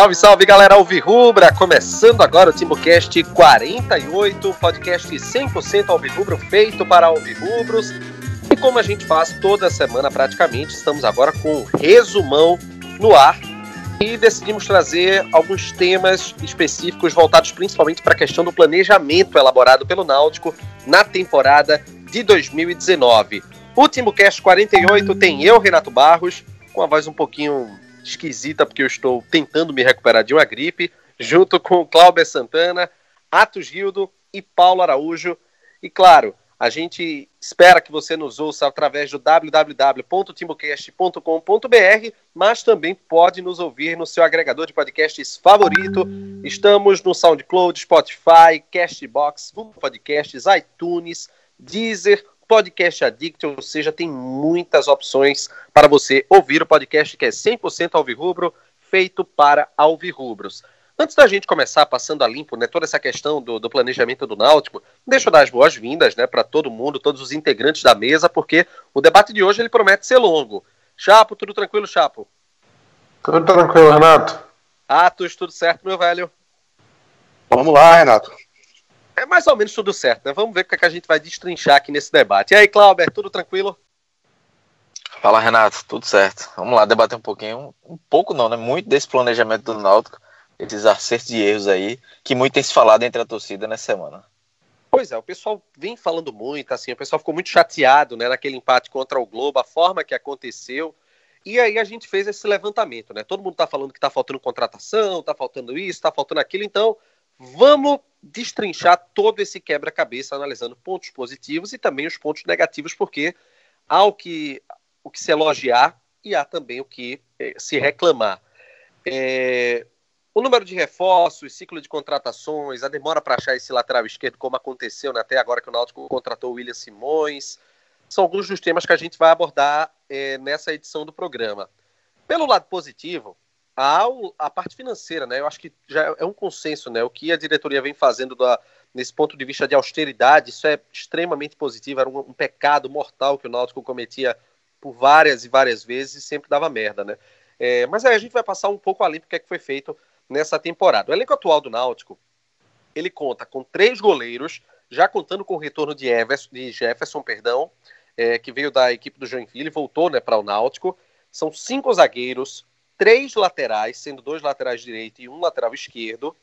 Salve, salve galera Alvirrubra! Começando agora o TimbuCast 48, podcast 100% Alvirrubro feito para Alvirrubros. E como a gente faz toda semana praticamente, estamos agora com um resumão no ar e decidimos trazer alguns temas específicos voltados principalmente para a questão do planejamento elaborado pelo Náutico na temporada de 2019. O TimbuCast 48 tem eu, Renato Barros, com a voz um pouquinho esquisita, porque eu estou tentando me recuperar de uma gripe, junto com Cláudio Santana, Atos Gildo e Paulo Araújo. E claro, a gente espera que você nos ouça através do www.timbocast.com.br, mas também pode nos ouvir no seu agregador de podcasts favorito. Estamos no SoundCloud, Spotify, Castbox, Google Podcasts, iTunes, Deezer, Podcast Addict, ou seja, tem muitas opções para você ouvir o podcast que é 100% alvirrubro, feito para alvirrubros. Antes da gente começar passando a limpo né, toda essa questão do, do planejamento do Náutico, deixa eu dar as boas-vindas né, para todo mundo, todos os integrantes da mesa, porque o debate de hoje ele promete ser longo. Chapo, tudo tranquilo, Chapo? Tudo tranquilo, Renato. Atos, tudo certo, meu velho? Vamos lá, Renato é mais ou menos tudo certo, né? Vamos ver o que, é que a gente vai destrinchar aqui nesse debate. E aí, Clauber, tudo tranquilo? Fala, Renato, tudo certo. Vamos lá debater um pouquinho, um pouco não, né? Muito desse planejamento do Náutico, esses acertos de erros aí, que muito tem se falado entre a torcida nessa semana. Pois é, o pessoal vem falando muito, assim, o pessoal ficou muito chateado, né, naquele empate contra o Globo, a forma que aconteceu. E aí a gente fez esse levantamento, né? Todo mundo tá falando que tá faltando contratação, tá faltando isso, tá faltando aquilo, então vamos destrinchar todo esse quebra-cabeça, analisando pontos positivos e também os pontos negativos, porque há o que, o que se elogiar e há também o que é, se reclamar. É, o número de reforços, ciclo de contratações, a demora para achar esse lateral esquerdo, como aconteceu né, até agora que o Náutico contratou o William Simões, são alguns dos temas que a gente vai abordar é, nessa edição do programa. Pelo lado positivo, a, a parte financeira, né? Eu acho que já é um consenso, né? O que a diretoria vem fazendo da, nesse ponto de vista de austeridade, isso é extremamente positivo. Era um, um pecado mortal que o Náutico cometia por várias e várias vezes e sempre dava merda, né? É, mas aí a gente vai passar um pouco além do que, é que foi feito nessa temporada. O elenco atual do Náutico, ele conta com três goleiros, já contando com o retorno de, Everson, de Jefferson, perdão, é, que veio da equipe do Joinville e voltou né, para o Náutico. São cinco zagueiros, três laterais, sendo dois laterais direito e um lateral esquerdo,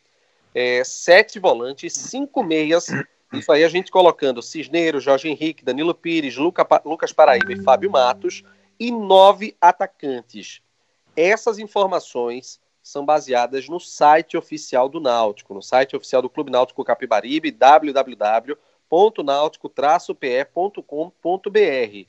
é, sete volantes, cinco meias. Isso aí a gente colocando Cisneiro, Jorge Henrique, Danilo Pires, Luca, Lucas Paraíba e Fábio Matos, e nove atacantes. Essas informações são baseadas no site oficial do Náutico, no site oficial do Clube Náutico Capibaribe, www.náutico-pe.com.br.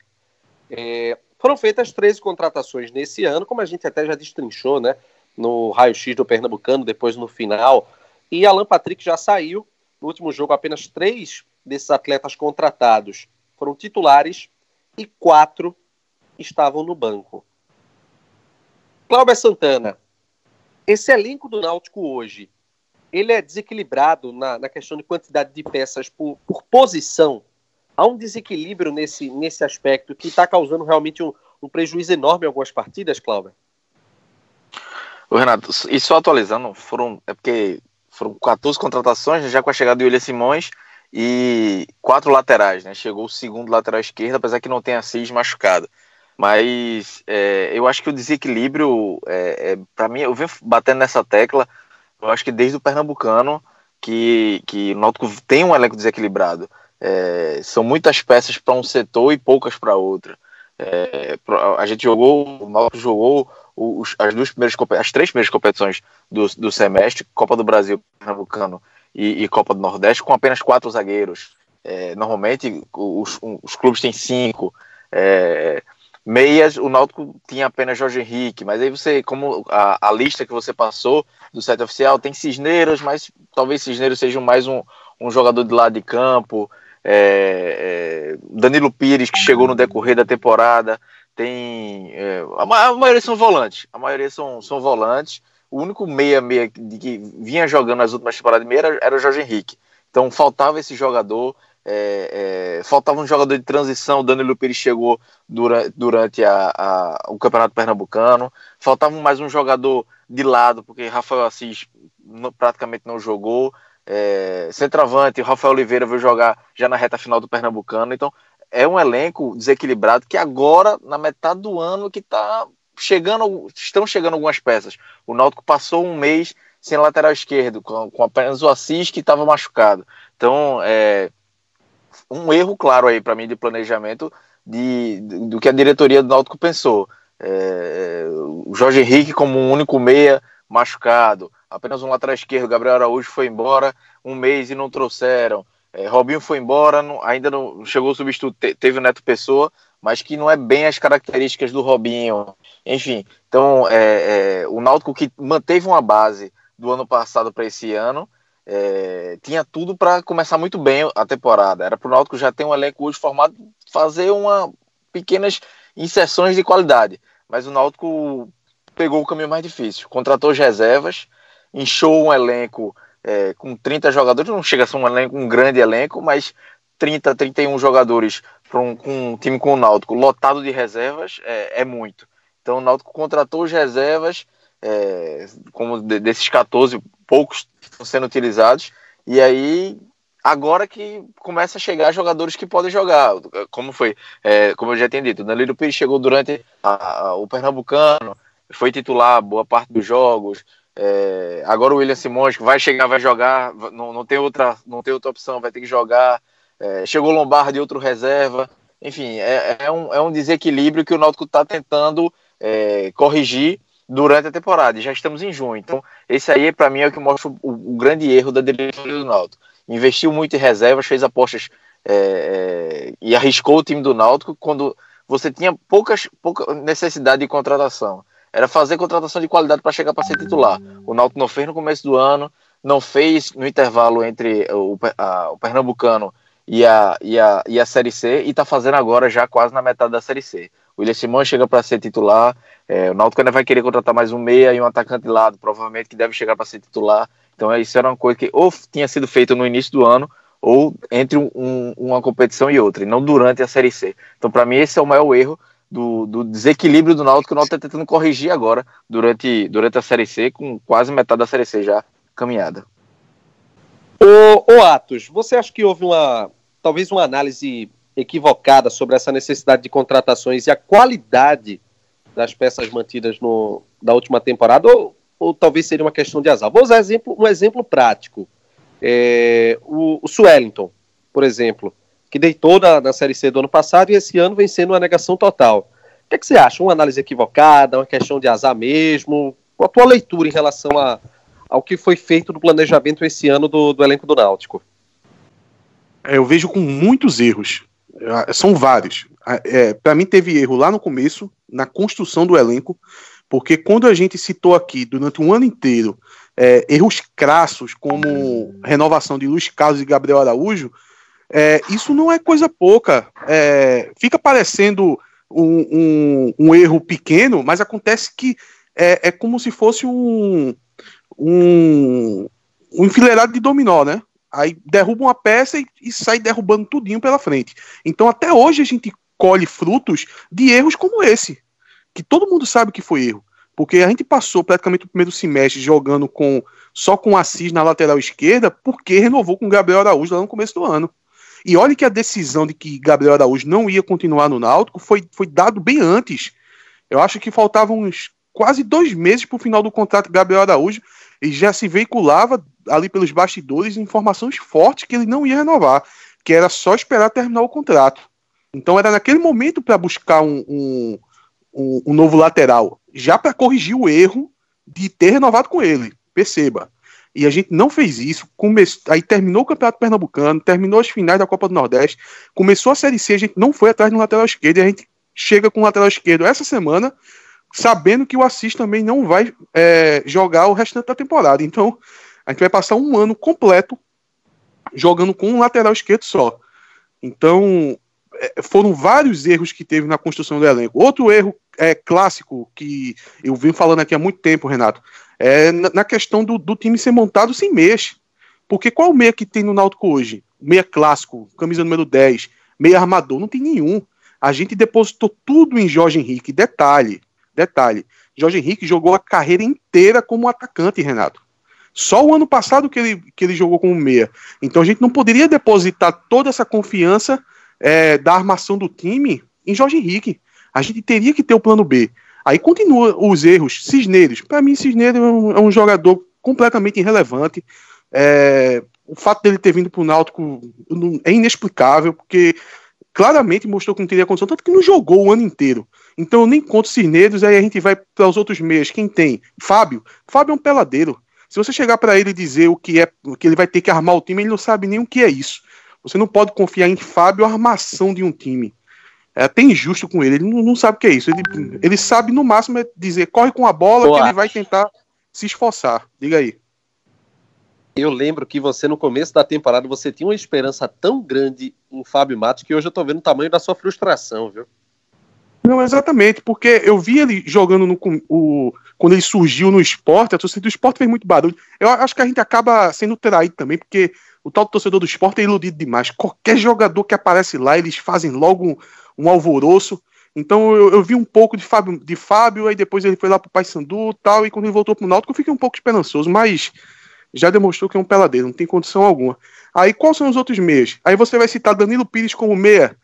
É, foram feitas 13 contratações nesse ano, como a gente até já destrinchou, né? No raio-x do Pernambucano, depois no final. E Alan Patrick já saiu. No último jogo, apenas três desses atletas contratados foram titulares e quatro estavam no banco. Cláudio Santana, esse elenco do Náutico hoje, ele é desequilibrado na, na questão de quantidade de peças por, por posição há um desequilíbrio nesse, nesse aspecto que está causando realmente um, um, prejuízo enorme em algumas partidas, Cláudio? O Renato, e só atualizando, foram, é porque foram 14 contratações, já com a chegada do William Simões e quatro laterais, né? Chegou o segundo lateral esquerdo, apesar que não tenha seis machucado. Mas é, eu acho que o desequilíbrio, é, é para mim, eu venho batendo nessa tecla, eu acho que desde o Pernambucano, que, que o Náutico tem um elenco desequilibrado. É, são muitas peças para um setor e poucas para outro. É, a gente jogou, o Náutico jogou os, as duas primeiras as três primeiras competições do, do semestre, Copa do Brasil, Pernambucano e, e Copa do Nordeste, com apenas quatro zagueiros. É, normalmente os, os, clubes têm cinco. É, meias, o Náutico tinha apenas Jorge Henrique, mas aí você, como a, a lista que você passou do site oficial, tem Cisneiros, mas talvez Cisneiros seja mais um, um jogador de lado de campo é, é, Danilo Pires, que chegou no decorrer da temporada, tem. É, a, maioria são volantes. A maioria são, são volantes. O único meia-meia que vinha jogando nas últimas temporadas meia era, era o Jorge Henrique. Então faltava esse jogador. É, é, faltava um jogador de transição. O Danilo Pires chegou durante, durante a, a, o Campeonato Pernambucano. Faltava mais um jogador de lado, porque Rafael Assis praticamente não jogou. É, centroavante, Rafael Oliveira veio jogar já na reta final do Pernambucano. Então, é um elenco desequilibrado que agora, na metade do ano, que está chegando, estão chegando algumas peças. O Náutico passou um mês sem lateral esquerdo, com, com apenas o Assis que estava machucado. Então, é um erro claro aí para mim de planejamento de, do que a diretoria do Náutico pensou. É, o Jorge Henrique como um único meia machucado, apenas um lateral esquerdo, Gabriel Araújo foi embora um mês e não trouxeram. É, Robinho foi embora, não, ainda não chegou o substituto, teve o Neto Pessoa, mas que não é bem as características do Robinho. Enfim, então é, é, o Náutico que manteve uma base do ano passado para esse ano é, tinha tudo para começar muito bem a temporada. Era para o Náutico já ter um elenco hoje formado, fazer uma pequenas inserções de qualidade. Mas o Náutico pegou o caminho mais difícil. Contratou as reservas, inchou um elenco é, com 30 jogadores, não chega a ser um, elenco, um grande elenco, mas 30, 31 jogadores para um, um, time com o Náutico lotado de reservas é, é muito. Então o Náutico contratou as reservas, é, como de, desses 14, poucos estão sendo utilizados. E aí, agora que começa a chegar jogadores que podem jogar, como foi, é, como eu já tinha dito, o Danilo Pires chegou durante a, a, o Pernambucano, foi titular boa parte dos jogos. É, agora o William Simões vai chegar, vai jogar, não, não, tem, outra, não tem outra opção, vai ter que jogar. É, chegou Lombardi, outro reserva. Enfim, é, é, um, é um desequilíbrio que o Náutico está tentando é, corrigir durante a temporada. Já estamos em junho. Então, esse aí, para mim, é o que mostra o, o, grande erro da diretoria do Náutico. Investiu muito em reservas, fez apostas é, é, e arriscou o time do Náutico quando você tinha poucas, pouca necessidade de contratação. Era fazer contratação de qualidade para chegar para ser titular. O Náutico não fez no começo do ano, não fez no intervalo entre o, a, o Pernambucano e a, e, a, e a Série C e está fazendo agora já quase na metade da Série C. O William Simões chega para ser titular. É, o Náutico ainda vai querer contratar mais um meia e um atacante de lado, provavelmente que deve chegar para ser titular. Então isso era uma coisa que ou tinha sido feita no início do ano ou entre um, uma competição e outra, e não durante a Série C. Então para mim esse é o maior erro do, do desequilíbrio do Náutico que o Náutico está tentando corrigir agora durante, durante a Série C, com quase metade da Série C já caminhada. Ô Atos, você acha que houve uma talvez uma análise equivocada sobre essa necessidade de contratações e a qualidade das peças mantidas no, da última temporada, ou, ou talvez seria uma questão de azar. Vou usar exemplo, um exemplo prático. É, o, o Swellington, por exemplo, que deitou na, na Série C do ano passado e esse ano vem sendo uma negação total. O que, é que você acha? Uma análise equivocada, uma questão de azar mesmo? Qual a tua leitura em relação a, ao que foi feito no planejamento esse ano do, do elenco do Náutico? É, eu vejo com muitos erros. É, são vários. É, para mim teve erro lá no começo, na construção do elenco, porque quando a gente citou aqui durante um ano inteiro é, erros crassos como renovação de Luiz Carlos e Gabriel Araújo, é, isso não é coisa pouca. É, fica parecendo um, um, um, erro pequeno, mas acontece que é, é como se fosse um, um, um enfileirado de dominó, né? Aí derruba uma peça e, e sai derrubando tudinho pela frente. Então até hoje a gente colhe frutos de erros como esse, que todo mundo sabe que foi erro. Porque a gente passou praticamente o primeiro semestre jogando com só com Assis na lateral esquerda, porque renovou com Gabriel Araújo lá no começo do ano. E olha que a decisão de que Gabriel Araújo não ia continuar no Náutico foi, foi dado bem antes. Eu acho que faltavam uns quase dois meses para o final do contrato de Gabriel Araújo e já se veiculava ali pelos bastidores informações fortes que ele não ia renovar, que era só esperar terminar o contrato. Então era naquele momento para buscar um, um, um, um, novo lateral, já para corrigir o erro de ter renovado com ele. Perceba. E a gente não fez isso. Come... Aí terminou o Campeonato Pernambucano, terminou as finais da Copa do Nordeste, começou a Série C, a gente não foi atrás do lateral esquerdo e a gente chega com o lateral esquerdo essa semana, sabendo que o Assis também não vai é, jogar o restante da temporada. Então, a gente vai passar um ano completo jogando com um lateral esquerdo só. Então, é, foram vários erros que teve na construção do elenco. Outro erro é, clássico que eu venho falando aqui há muito tempo, Renato, é na questão do, do time ser montado sem meia. Porque qual meia que tem no Náutico hoje? Meia clássico, camisa número 10, meia armador, não tem nenhum. A gente depositou tudo em Jorge Henrique. Detalhe, Detalhe, Jorge Henrique jogou a carreira inteira como atacante, Renato. Só o ano passado que ele, que ele jogou como meia. Então a gente não poderia depositar toda essa confiança é, da armação do time em Jorge Henrique. A gente teria que ter o plano B. Aí continua os erros. Cisneiros. Para mim, Cisneiros é um, é um, jogador completamente irrelevante. É, o fato dele ter vindo para o Náutico é inexplicável, porque claramente mostrou que não teria condição, tanto que não jogou o ano inteiro. Então eu nem conto Cisneiros, aí a gente vai para os outros meias. Quem tem? Fábio. Fábio é um peladeiro. Se você chegar para ele e dizer o que é, que ele vai ter que armar o time, ele não sabe nem o que é isso. Você não pode confiar em Fábio a armação de um time. É até injusto com ele, ele não, não sabe o que é isso. Ele, ele sabe no máximo é dizer corre com a bola Boa. que ele vai tentar se esforçar. Diga aí. Eu lembro que você, no começo da temporada, você tinha uma esperança tão grande em Fábio Matos que hoje eu tô vendo o tamanho da sua frustração, viu? Não, exatamente, porque eu vi ele jogando no, o, quando ele surgiu no esporte, a torcida do esporte fez muito barulho. Eu acho que a gente acaba sendo traído também, porque o tal torcedor do esporte é iludido demais. Qualquer jogador que aparece lá, eles fazem logo um, um alvoroço. Então eu, eu, vi um pouco de Fábio, de Fábio, aí depois ele foi lá pro Paysandu tal, e quando ele voltou pro Náutico eu fiquei um pouco esperançoso, mas já demonstrou que é um peladeiro, não tem condição alguma. Aí quais são os outros meias? Aí você vai citar Danilo Pires como meia.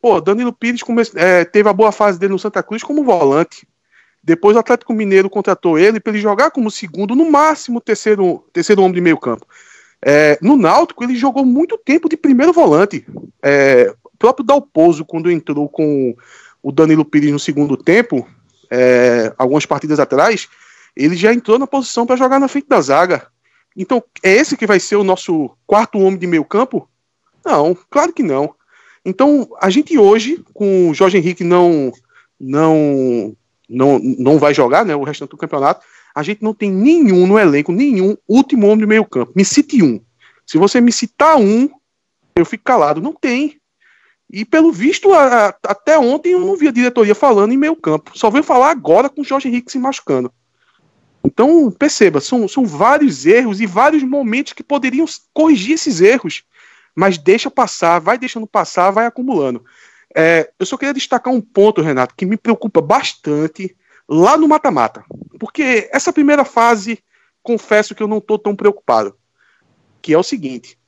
Pô, Danilo Pires come, é, teve a boa fase dele no Santa Cruz como volante. Depois o Atlético Mineiro contratou ele para ele jogar como segundo, no máximo terceiro, terceiro homem de meio campo. É, no Náutico ele jogou muito tempo de primeiro volante. É, próprio Dalpozo, quando entrou com o Danilo Pires no segundo tempo, é, algumas partidas atrás, ele já entrou na posição para jogar na frente da zaga. Então, é esse que vai ser o nosso quarto homem de meio campo? Não, claro que não. Então, a gente hoje, com o Jorge Henrique não não não, não vai jogar, né, o restante do campeonato, a gente não tem nenhum no elenco, nenhum último homem de meio campo. Me cite um. Se você me citar um, eu fico calado. Não tem. E pelo visto, a, a, até ontem eu não vi a diretoria falando em meio campo. Só veio falar agora com o Jorge Henrique se machucando. Então, perceba, são, são vários erros e vários momentos que poderiam corrigir esses erros, mas deixa passar, vai deixando passar, vai acumulando. É, eu só queria destacar um ponto, Renato, que me preocupa bastante lá no mata-mata. Porque essa primeira fase, confesso que eu não estou tão preocupado. Que é o seguinte: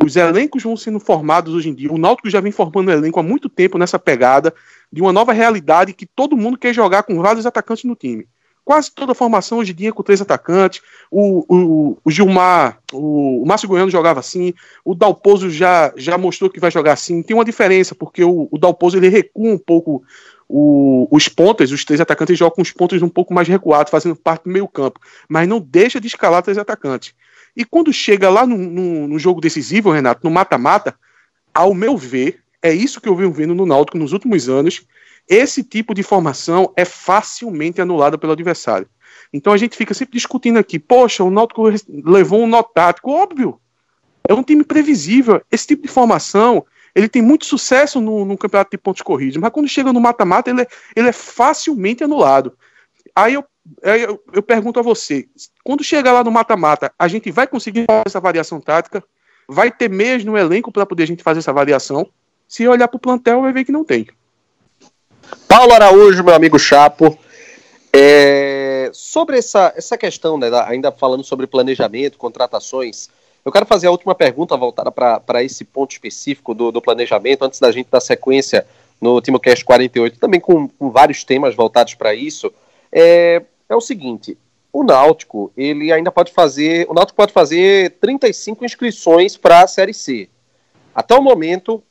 os elencos vão sendo formados hoje em dia. O Náutico já vem formando elenco há muito tempo nessa pegada de uma nova realidade que todo mundo quer jogar com vários atacantes no time quase toda a formação hoje em dia com três atacantes. O, o, o Gilmar, o, o Márcio Goiano jogava assim, o Dalpozo já, já mostrou que vai jogar assim. Tem uma diferença, porque o, o Dalpozo ele recua um pouco o, os pontas, os três atacantes jogam com os pontos um pouco mais recuados, fazendo parte do meio campo, mas não deixa de escalar três atacantes. E quando chega lá no, no, no jogo decisivo, Renato, no mata-mata, ao meu ver, é isso que eu venho vendo no Náutico nos últimos anos, esse tipo de formação é facilmente anulada pelo adversário. Então a gente fica sempre discutindo aqui, poxa, o Náutico levou um nó tático, óbvio. É um time previsível. Esse tipo de formação, ele tem muito sucesso no, no campeonato de pontos corridos, mas quando chega no mata-mata, ele, é, ele é facilmente anulado. Aí eu, eu, eu pergunto a você, quando chegar lá no mata-mata, a gente vai conseguir fazer essa variação tática? Vai ter meias no elenco para poder a gente fazer essa variação? Se olhar para o plantel, vai ver que não tem. Paulo Araújo, meu amigo Chapo. É, sobre essa, essa questão, né, ainda falando sobre planejamento, contratações, eu quero fazer a última pergunta voltada para esse ponto específico do, do, planejamento, antes da gente dar sequência no TimoCast 48, também com, com vários temas voltados para isso. É, é o seguinte: o Náutico, ele ainda pode fazer. O Náutico pode fazer 35 inscrições para a Série C. Até o momento,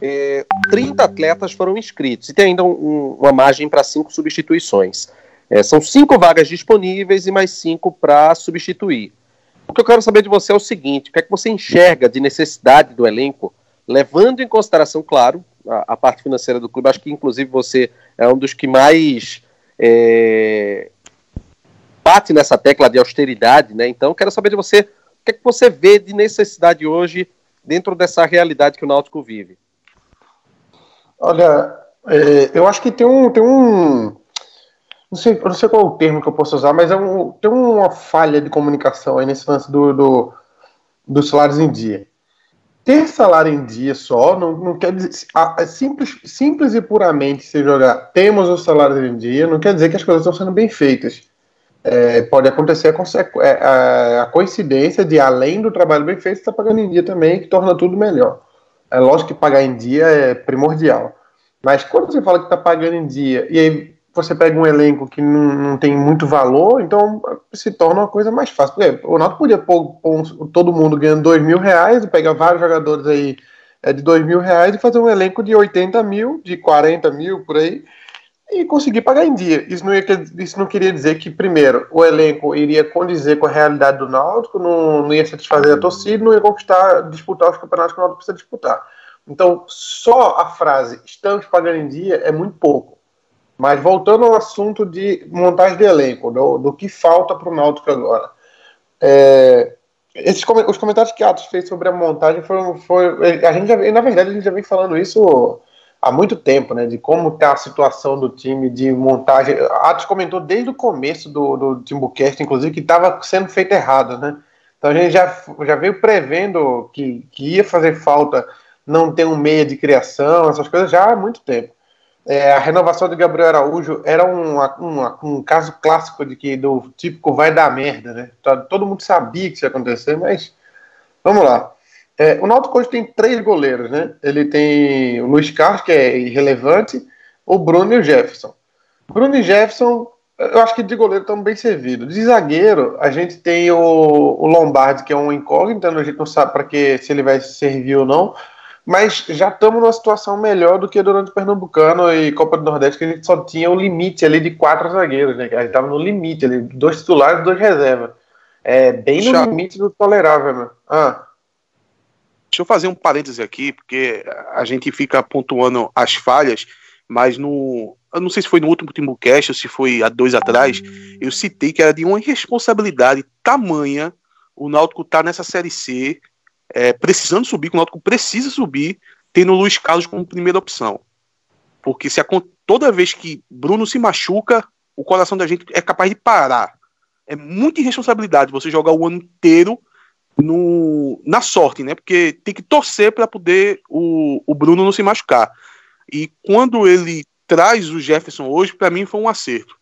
é, 30 atletas foram inscritos e tem ainda um, uma margem para cinco substituições. É, são cinco vagas disponíveis e mais cinco para substituir. O que eu quero saber de você é o seguinte: o que é que você enxerga de necessidade do elenco, levando em consideração, claro, a, a parte financeira do clube? Acho que, inclusive, você é um dos que mais é, bate nessa tecla de austeridade, né? Então, quero saber de você o que é que você vê de necessidade hoje dentro dessa realidade que o Náutico vive. Olha, é, eu acho que tem um, tem um não sei, não sei qual é o termo que eu posso usar, mas é um, tem uma falha de comunicação aí nesse lance do, do dos salários em dia. ter salário em dia só não, não quer dizer. É simples, simples e puramente se jogar temos o salário em dia, não quer dizer que as coisas estão sendo bem feitas. É, pode acontecer a, é, a, coincidência de, além do trabalho bem feito, estar tá pagando em dia também, que torna tudo melhor. É lógico que pagar em dia é primordial. Mas quando você fala que está pagando em dia e aí você pega um elenco que não, não, tem muito valor, então se torna uma coisa mais fácil. Porque o Náutico podia pôr, pôr, todo mundo ganhando dois mil reais, pegar vários jogadores aí é, de dois mil reais e fazer um elenco de 80 mil, de 40 mil, por aí, e conseguir pagar em dia. Isso não, ia, isso não queria dizer que, primeiro, o elenco iria condizer com a realidade do Náutico, não, não ia satisfazer a torcida, não ia conquistar, disputar os campeonatos que o Náutico precisa disputar. Então, só a frase estamos pagando em dia é muito pouco. Mas voltando ao assunto de montagem de elenco, do, do que falta para o Náutico agora. É, esses, os comentários que Atos fez sobre a montagem foram. Foi, a gente já, na verdade, a gente já vem falando isso há muito tempo, né? De como está a situação do time de montagem. Atos comentou desde o começo do, do Timbucast, inclusive, que estava sendo feito errado, né? Então a gente já, já veio prevendo que, que ia fazer falta não ter um meia de criação, essas coisas já há muito tempo. É, a renovação de Gabriel Araújo era um, um, um, caso clássico de que do típico vai dar merda, né? Todo mundo sabia que isso ia acontecer, mas vamos lá. É, o Náutico hoje tem três goleiros, né? Ele tem o Luiz Carlos, que é irrelevante, o Bruno e o Jefferson. Bruno e Jefferson, eu acho que de goleiro estão bem servidos. De zagueiro, a gente tem o, o Lombardi, que é um incógnito, então a gente não sabe para que se ele vai servir ou não mas já estamos numa situação melhor do que durante o Pernambucano e Copa do Nordeste, que a gente só tinha o limite ali de quatro zagueiros, né? A gente estava no limite ali, dois titulares e dois reservas. É bem no limite do tolerável, né? Ah. Deixa eu fazer um parêntese aqui, porque a gente fica pontuando as falhas, mas no. Eu não sei se foi no último Timbucast ou se foi há dois atrás, eu citei que era de uma irresponsabilidade tamanha o Náutico tá nessa Série C é, precisando subir, que o Náutico precisa subir, tendo o Luiz Carlos como primeira opção. Porque se a, toda vez que Bruno se machuca, o coração da gente é capaz de parar. É muita irresponsabilidade você jogar o ano inteiro no, na sorte, né? Porque tem que torcer para poder o, o Bruno não se machucar. E quando ele traz o Jefferson hoje, para mim foi um acerto.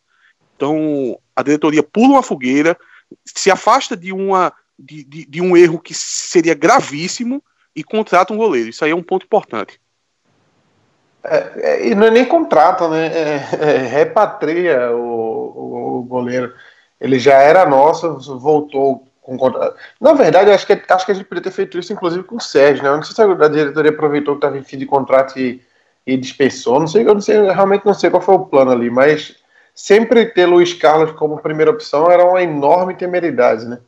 Então a diretoria pula uma fogueira, se afasta de uma de, de, de, um erro que seria gravíssimo e contrata um goleiro. Isso aí é um ponto importante. É, é, e não é nem contrata, né? É, é, repatria o, o, goleiro. Ele já era nosso, voltou com contrato. Na verdade, acho que, acho que a gente poderia ter feito isso, inclusive, com o Sérgio, né? Eu não sei se a diretoria aproveitou que estava em fim de contrato e, e dispensou. Não sei, eu não sei, eu realmente não sei qual foi o plano ali, mas sempre ter Luiz Carlos como primeira opção era uma enorme temeridade, né?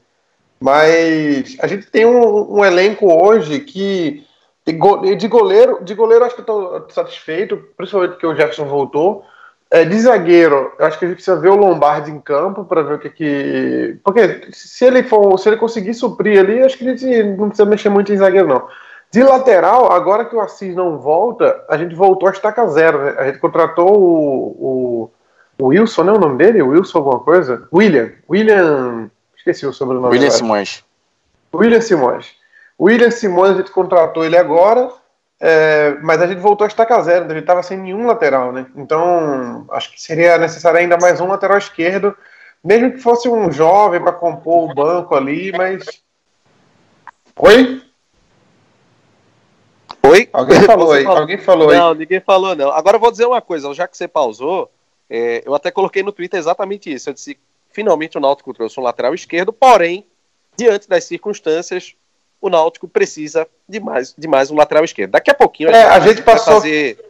Mas a gente tem um, um elenco hoje que de goleiro, de goleiro acho que estou satisfeito, principalmente porque o Jefferson voltou. É, de zagueiro, acho que a gente precisa ver o Lombardi em campo para ver o que que. Porque se ele for, se ele conseguir suprir ali, acho que a gente não precisa mexer muito em zagueiro, não. De lateral, agora que o Assis não volta, a gente voltou a estaca zero. Né? A gente contratou o, o, o Wilson, não é o nome dele? Wilson alguma coisa? William. William. Esqueci o sobrenome. William agora. Simões. William Simões. William Simões, a gente contratou ele agora, é, mas a gente voltou a estaca zero, a gente estava sem nenhum lateral, né? Então, acho que seria necessário ainda mais um lateral esquerdo, mesmo que fosse um jovem para compor o banco ali, mas. Oi? Oi? Alguém falou aí? Alguém falou não, aí? ninguém falou não. Agora eu vou dizer uma coisa, já que você pausou, é, eu até coloquei no Twitter exatamente isso. Eu disse finalmente o Náutico trouxe um lateral esquerdo, porém, diante das circunstâncias, o Náutico precisa de mais, de mais um lateral esquerdo. Daqui a pouquinho a, é, gente, a gente passou... fazer.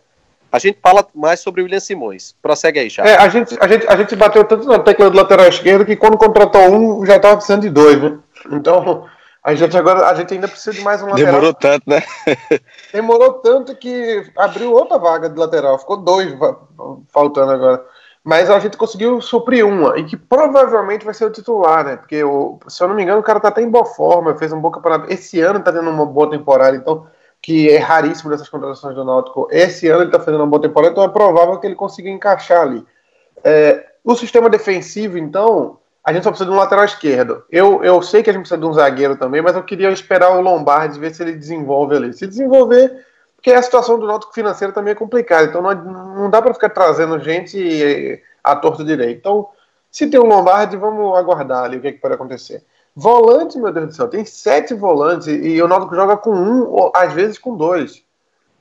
A gente fala mais sobre o William Simões. Prossegue aí, já. É, a, gente, a, gente, a gente bateu tanto na tecla do lateral esquerdo que quando contratou um, já estava precisando de dois, né? Então, a gente agora a gente ainda precisa de mais um lateral. Demorou tanto, né? Demorou tanto que abriu outra vaga de lateral. Ficou dois faltando agora. Mas a gente conseguiu suprir uma, e que provavelmente vai ser o titular, né? Porque, o, se eu não me engano, o cara tá até em boa forma, fez um bom campeonato. Esse ano tá tendo uma boa temporada, então, que é raríssimo dessas contratações do Náutico. Esse ano ele tá fazendo uma boa temporada, então é provável que ele consiga encaixar ali. É, o sistema defensivo, então, a gente só precisa de um lateral esquerdo. Eu, eu sei que a gente precisa de um zagueiro também, mas eu queria esperar o Lombardi ver se ele desenvolve ali. Se desenvolver, porque a situação do Náutico financeiro também é complicada, então não, não dá para ficar trazendo gente à torta direito. Então, se tem um Lombardi, vamos aguardar ali o que, é que pode acontecer. Volante, meu Deus do céu, tem sete volantes e o Náutico joga com um, ou às vezes com dois.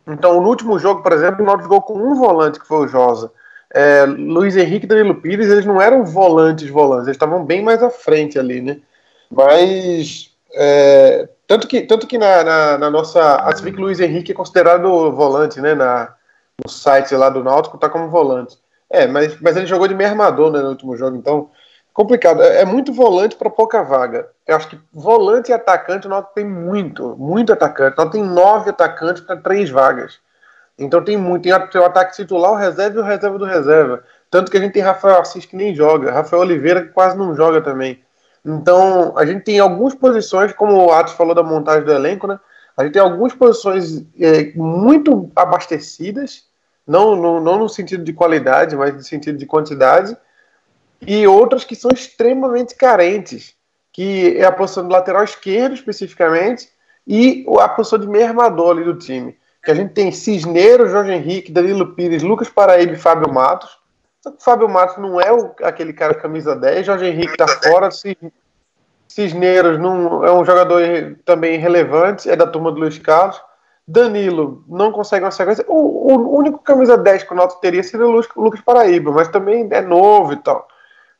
Então, no último jogo, por exemplo, o Náutico jogou com um volante, que foi o Josa. É, Luiz Henrique e Danilo Pires, eles não eram volantes volantes, eles estavam bem mais à frente ali, né? Mas, é, tanto que, tanto que na, na, na nossa... Vê que Luiz Henrique é considerado volante, né? Na, no site lá do Náutico tá como volante. É, mas, mas ele jogou de meio armador né, no último jogo, então complicado. É, é muito volante para pouca vaga. Eu acho que volante e atacante o Náutico tem muito, muito atacante. Então tem nove atacantes para três vagas. Então tem muito. Tem o ataque titular, o reserva e o reserva do reserva. Tanto que a gente tem Rafael Assis que nem joga, Rafael Oliveira que quase não joga também. Então a gente tem algumas posições, como o Atos falou da montagem do elenco, né? A gente tem algumas posições é, muito abastecidas, não no, não no sentido de qualidade, mas no sentido de quantidade, e outras que são extremamente carentes, que é a posição do lateral esquerdo especificamente e a posição de meio armador ali do time que a gente tem Cisneiro, Jorge Henrique, Danilo Pires, Lucas Paraíba e Fábio Matos. Só que o Fábio Matos não é o, aquele cara camisa 10, Jorge Henrique está fora, Cisneiros não, é um jogador também relevante, é da turma do Luiz Carlos. Danilo não consegue uma sequência. O, o único camisa 10 que o Noto teria seria o Lucas Paraíba, mas também é novo e tal.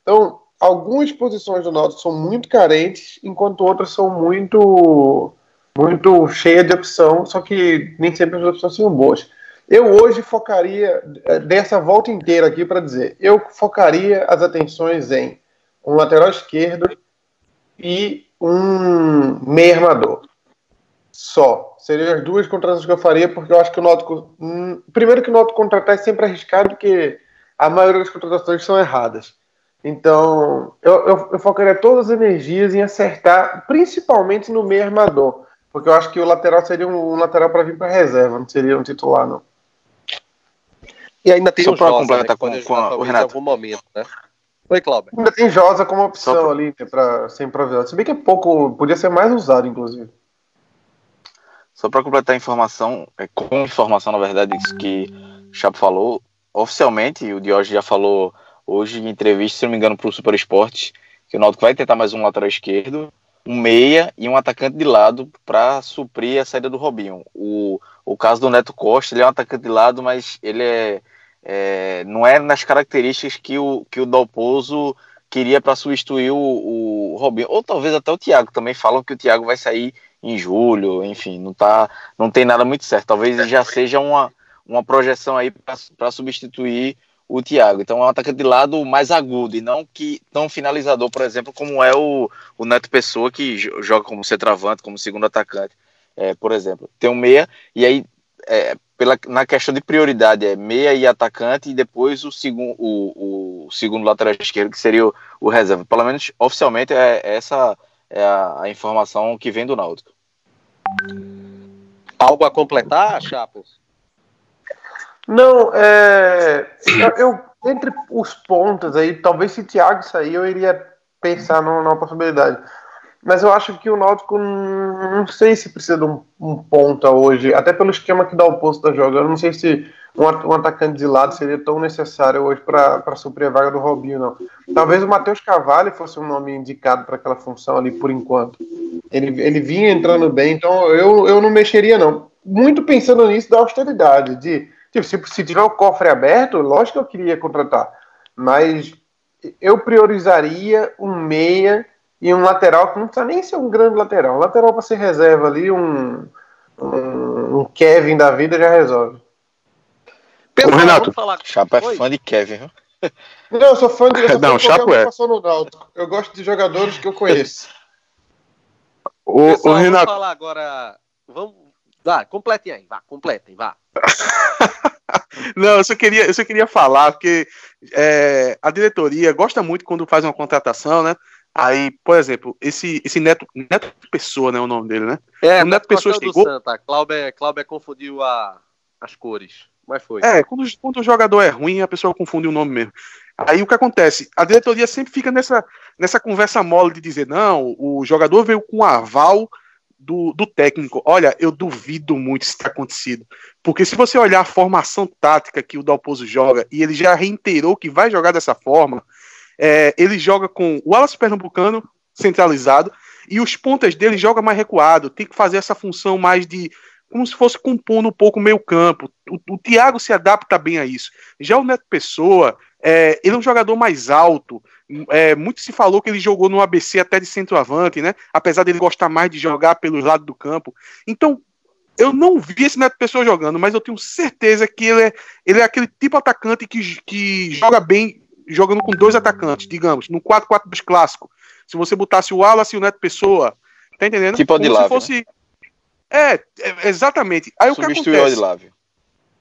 Então, algumas posições do Noto são muito carentes, enquanto outras são muito muito cheia de opção, só que nem sempre as opções são boas. Eu hoje focaria, eh, dessa volta inteira aqui para dizer, eu focaria as atenções em um lateral esquerdo e um meio armador. Só. Seriam as duas contratações que eu faria, porque eu acho que o Náutico. Hum, primeiro que o Náutico contratar é sempre arriscado, porque a maioria das contratações são erradas. Então, eu, eu, eu focaria todas as energias em acertar, principalmente no meio armador. Porque eu acho que o lateral seria um, um lateral para vir para reserva, não seria um titular, não. E ainda tem Só o Josa, completar né, com, com a, o Renato. em algum momento, né? Oi, Cláudio. Ainda tem Josa como opção pra... ali né, para ser improvisado. Se bem que é pouco, podia ser mais usado, inclusive. Só para completar a informação, é, com informação, na verdade, isso que o Chapo falou, oficialmente, o Diógenes já falou hoje em entrevista, se não me engano, para o Super Esporte, que o Náutico vai tentar mais um lateral esquerdo um meia e um atacante de lado para suprir a saída do Robinho. O, o caso do Neto Costa, ele é um atacante de lado, mas ele é, é não é nas características que o, que o Dalpozo queria para substituir o, o Robinho. Ou talvez até o Thiago também falam que o Thiago vai sair em julho, enfim, não tá, não tem nada muito certo. Talvez já seja uma, uma projeção aí para substituir o Thiago. Então é um atacante de lado mais agudo e não que tão finalizador, por exemplo, como é o, o Neto Pessoa, que joga como centroavante, como segundo atacante, é, por exemplo. Tem um meia, e aí, é, pela, na questão de prioridade, é meia e atacante, e depois o, segun, o, o segundo lateral esquerdo, que seria o, o reserva. Pelo menos oficialmente é, essa é a, a informação que vem do Náutico. Algo a completar, Chapos? Não, é, eu, entre os pontos aí, talvez se Thiago sair, eu iria pensar numa, possibilidade. Mas eu acho que o Náutico não sei se precisa de um, um ponta hoje, até pelo esquema que dá o posto da jogando. Não sei se um, um, atacante de lado seria tão necessário hoje para suprir a vaga do Robinho, não. Talvez o Matheus Cavalli fosse um nome indicado para aquela função ali por enquanto. Ele, ele vinha entrando bem, então eu, eu não mexeria, não. Muito pensando nisso da austeridade, de Tipo, se, se tiver o cofre aberto, lógico que eu queria contratar. Mas eu priorizaria um meia e um lateral que não precisa nem ser um grande lateral. Um lateral para ser reserva ali, um, um, um, Kevin da vida já resolve. Pedro, Ô, Renato, falar... Chapa é Oi? fã de Kevin, Não, eu sou fã de. Eu não, Chapo é. No eu gosto de jogadores que eu conheço. o, Pessoal, o Renato. Vamos falar agora. Vamos. Vá, completem aí, vá, completem, vá. Não, eu só queria, eu só queria falar que é, a diretoria gosta muito quando faz uma contratação, né? Aí, por exemplo, esse, esse Neto, Neto Pessoa, né? O nome dele, né? É, o Neto Pessoa chegou. Santa. Cláudio, Cláudio confundiu a, as cores. Mas foi. É, quando, quando o jogador é ruim, a pessoa confunde o nome mesmo. Aí o que acontece? A diretoria sempre fica nessa, nessa conversa mole de dizer, não, o jogador veio com aval do, do técnico. Olha, eu duvido muito isso ter acontecido. Porque se você olhar a formação tática que o Dalpozo joga, e ele já reiterou que vai jogar dessa forma, é, ele joga com o Wallace Pernambucano centralizado, e os pontas dele joga mais recuado, tem que fazer essa função mais de como se fosse compondo um pouco o meio campo. O, o Thiago se adapta bem a isso. Já o Neto Pessoa, é, ele é um jogador mais alto. É, muito se falou que ele jogou no ABC até de centroavante, né? Apesar dele gostar mais de jogar pelos lados do campo. Então, eu não vi esse Neto Pessoa jogando, mas eu tenho certeza que ele é, ele é aquele tipo atacante que, que joga bem jogando com dois atacantes, digamos, no 4-4 clássico. Se você botasse o Wallace e o Neto Pessoa, tá entendendo? Tipo Como se fosse. Né? É, é, exatamente. Aí o que acontece?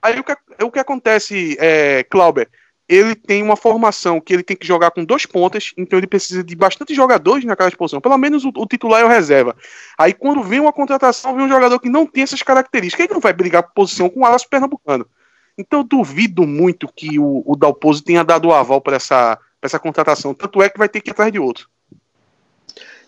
Aí o que, o que acontece, é, Clauber? Ele tem uma formação que ele tem que jogar com dois pontas, então ele precisa de bastante jogadores naquela posição. Pelo menos o, o titular é o reserva. Aí quando vem uma contratação, vem um jogador que não tem essas características, ele não vai brigar por posição com o Alas Pernambucano. Então eu duvido muito que o, o Dalpozo tenha dado o aval para essa, essa contratação. Tanto é que vai ter que ir atrás de outro.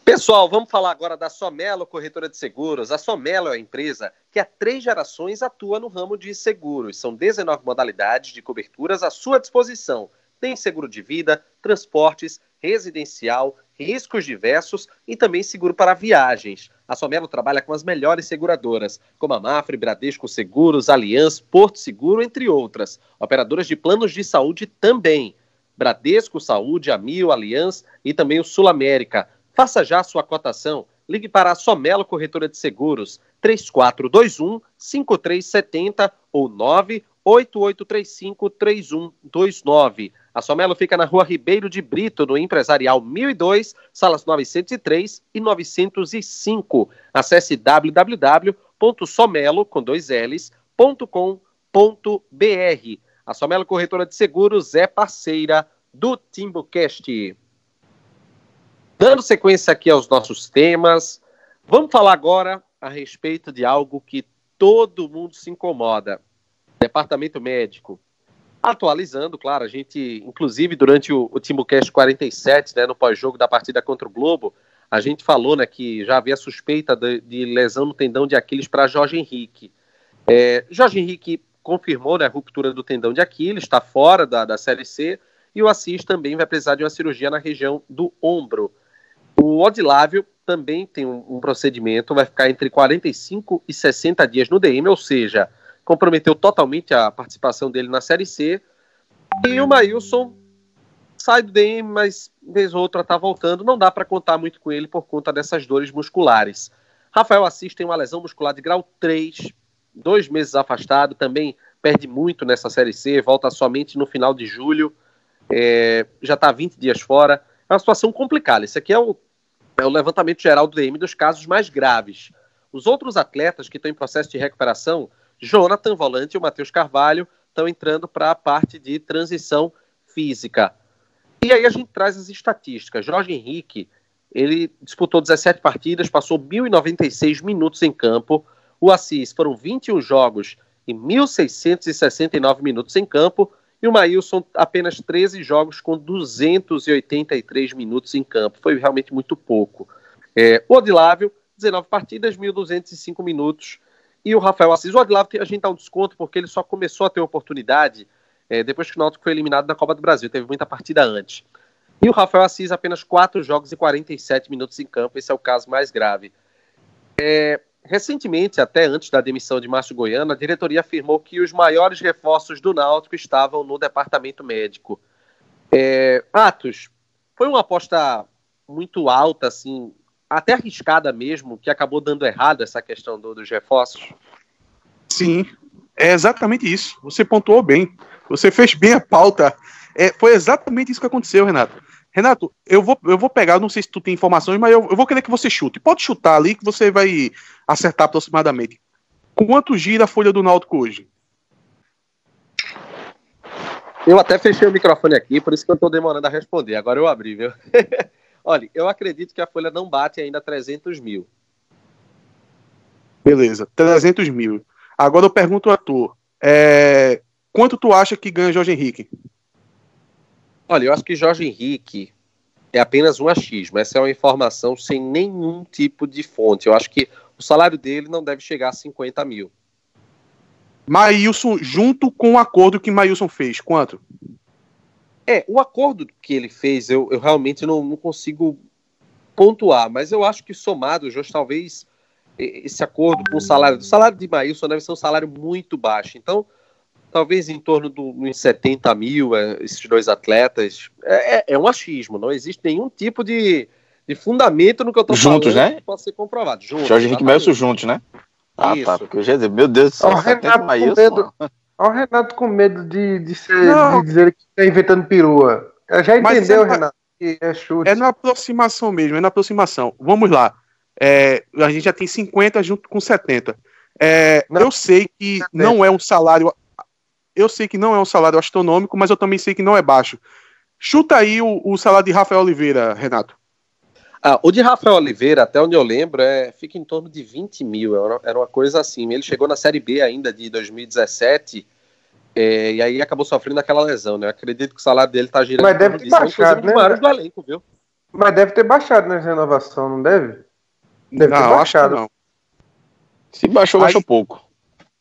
Pessoal, vamos falar agora da Somelo Corretora de Seguros. A Somelo é a empresa que há três gerações atua no ramo de seguros. São 19 modalidades de coberturas à sua disposição. Tem seguro de vida, transportes, residencial, riscos diversos e também seguro para viagens. A Somelo trabalha com as melhores seguradoras, como a Mafre, Bradesco Seguros, Aliança, Porto Seguro, entre outras. Operadoras de planos de saúde também. Bradesco Saúde, Amil, Aliança e também o Sul América. Faça já sua cotação. Ligue para a Somelo Corretora de Seguros 3421 5370 ou 98835 3129. A Somelo fica na Rua Ribeiro de Brito, no Empresarial 1002, salas 903 e 905. Acesse www.somelo com dois A Somelo Corretora de Seguros é parceira do TimbuCast. Dando sequência aqui aos nossos temas, vamos falar agora a respeito de algo que todo mundo se incomoda: Departamento Médico. Atualizando, claro, a gente, inclusive durante o, o TimbuCast 47, né, no pós-jogo da partida contra o Globo, a gente falou né, que já havia suspeita de, de lesão no tendão de Aquiles para Jorge Henrique. É, Jorge Henrique confirmou né, a ruptura do tendão de Aquiles, está fora da, da Série C, e o Assis também vai precisar de uma cirurgia na região do ombro. O Odilávio também tem um, um, procedimento, vai ficar entre 45 e 60 dias no DM, ou seja, comprometeu totalmente a participação dele na Série C. E o Maílson sai do DM, mas vez ou outra está voltando. Não dá para contar muito com ele por conta dessas dores musculares. Rafael Assis tem uma lesão muscular de grau 3, dois meses afastado, também perde muito nessa Série C, volta somente no final de julho, é, já está 20 dias fora. É uma situação complicada. Esse aqui é o é o levantamento geral do DM dos casos mais graves. Os outros atletas que estão em processo de recuperação, Jonathan Volante e o Matheus Carvalho, estão entrando para a parte de transição física. E aí a gente traz as estatísticas. Jorge Henrique, ele disputou 17 partidas, passou 1.096 minutos em campo. O Assis foram 21 jogos e 1.669 minutos em campo. E o Maílson, apenas 13 jogos com 283 minutos em campo. Foi realmente muito pouco. É, o Odilávio, 19 partidas, 1.205 minutos. E o Rafael Assis. O Odilávio, a gente dá um desconto porque ele só começou a ter oportunidade é, depois que o Náutico foi eliminado da Copa do Brasil. Teve muita partida antes. E o Rafael Assis, apenas 4 jogos e 47 minutos em campo. Esse é o caso mais grave. É, Recentemente, até antes da demissão de Márcio Goiano, a diretoria afirmou que os maiores reforços do Náutico estavam no departamento médico. É, Atos, foi uma aposta muito alta, assim, até arriscada mesmo, que acabou dando errado essa questão do, dos reforços? Sim, é exatamente isso. Você pontuou bem. Você fez bem a pauta. É, foi exatamente isso que aconteceu, Renato. Renato, eu vou, eu vou pegar, não sei se tu tem informações, mas eu, eu vou querer que você chute. Pode chutar ali que você vai acertar aproximadamente. Quanto gira a folha do Náutico hoje? Eu até fechei o microfone aqui, por isso que eu estou demorando a responder. Agora eu abri, viu? Olha, eu acredito que a folha não bate ainda 300 mil. Beleza, 300 mil. Agora eu pergunto a tu, é, quanto tu acha que ganha Jorge Henrique? Olha, eu acho que Jorge Henrique é apenas um achismo. Essa é uma informação sem nenhum tipo de fonte. Eu acho que o salário dele não deve chegar a 50 mil. Maílson, junto com o acordo que Maílson fez, quanto? É, o acordo que ele fez, eu, eu realmente não, não, consigo pontuar, mas eu acho que somado, Jorge, talvez esse acordo com o salário. O salário de Maílson deve ser um salário muito baixo. Então, talvez em torno dos 70 mil, é, esses dois atletas. É, é, é, um achismo, não existe nenhum tipo de, de fundamento no que eu estou falando. Juntos, né? Pode ser comprovado. Juntos, Jorge Henrique Melson juntos, né? Ah, Isso. tá. Porque eu já dizer, meu Deus do céu, Olha o Renato, com medo, olha o Renato com medo de, de, ser, de dizer que está inventando perua. Já entendeu, é Renato, que é chute. É na aproximação mesmo, é na aproximação. Vamos lá. É, a gente já tem 50 junto com 70. É, eu sei que não é um salário eu sei que não é um salário astronômico, mas eu também sei que não é baixo. Chuta aí o, o salário de Rafael Oliveira, Renato. Ah, o de Rafael Oliveira, até onde eu lembro, é, fica em torno de 20 mil. Era uma coisa assim. Ele chegou na Série B ainda de 2017. É, e aí acabou sofrendo aquela lesão, né? Eu acredito que o salário dele tá girando. Mas deve ter baixado, né? do elenco, viu? Mas deve ter baixado nessa renovação, não deve? Deve não, ter baixado. não. Se baixou, aí, baixou pouco.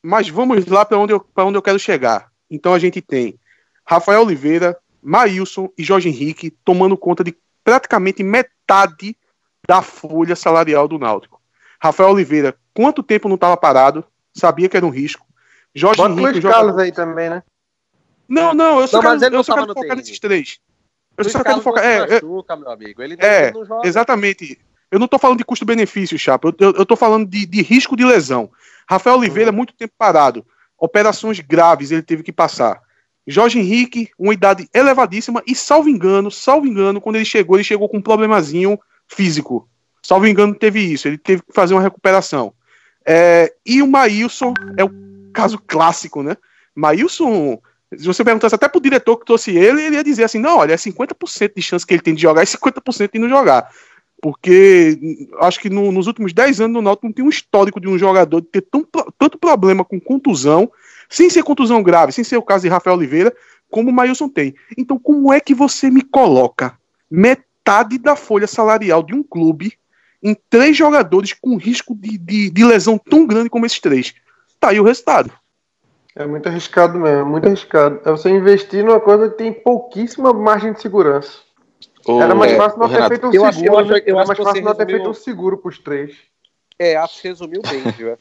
Mas vamos lá para onde, eu, onde eu quero chegar. Então a gente tem Rafael Oliveira, Maílson e Jorge Henrique tomando conta de praticamente metade da folha salarial do Náutico. Rafael Oliveira, quanto tempo não estava parado? Sabia que era um risco. Jorge Bota Henrique. Luiz Carlos aí também, né? Não, não, eu só não, quero, eu só quero focar nesses três. Eu Luiz só quero focar. É, machuca, meu amigo. Ele é exatamente. Eu não estou falando de custo-benefício, Chapa. Eu, tô falando de, de risco de lesão. Rafael Oliveira, uhum. muito tempo parado. Operações graves ele teve que passar. Jorge Henrique, uma idade elevadíssima, e salvo engano, salvo engano, quando ele chegou, ele chegou com um problemazinho físico. Salvo engano, teve isso, ele teve que fazer uma recuperação. É, e o Maílson é o caso clássico, né? Maílson, se você perguntasse até pro diretor que trouxe ele, ele ia dizer assim: não, olha, é 50% de chance que ele tem de jogar e 50% de não jogar. Porque acho que no, nos últimos 10 anos no Náutico não tem um histórico de um jogador de ter tão, tanto problema com contusão, sem ser contusão grave, sem ser o caso de Rafael Oliveira, como o Mailson tem. Então, como é que você me coloca metade da folha salarial de um clube em três jogadores com risco de, de, de lesão tão grande como esses três? Tá aí o resultado. É muito arriscado mesmo, muito arriscado. É você investir numa coisa que tem pouquíssima margem de segurança. O, Era mais fácil não ter feito um eu seguro. Acho, eu acho, eu Era mais fácil não ter feito um seguro para os três. É, acho que resumiu bem, viu?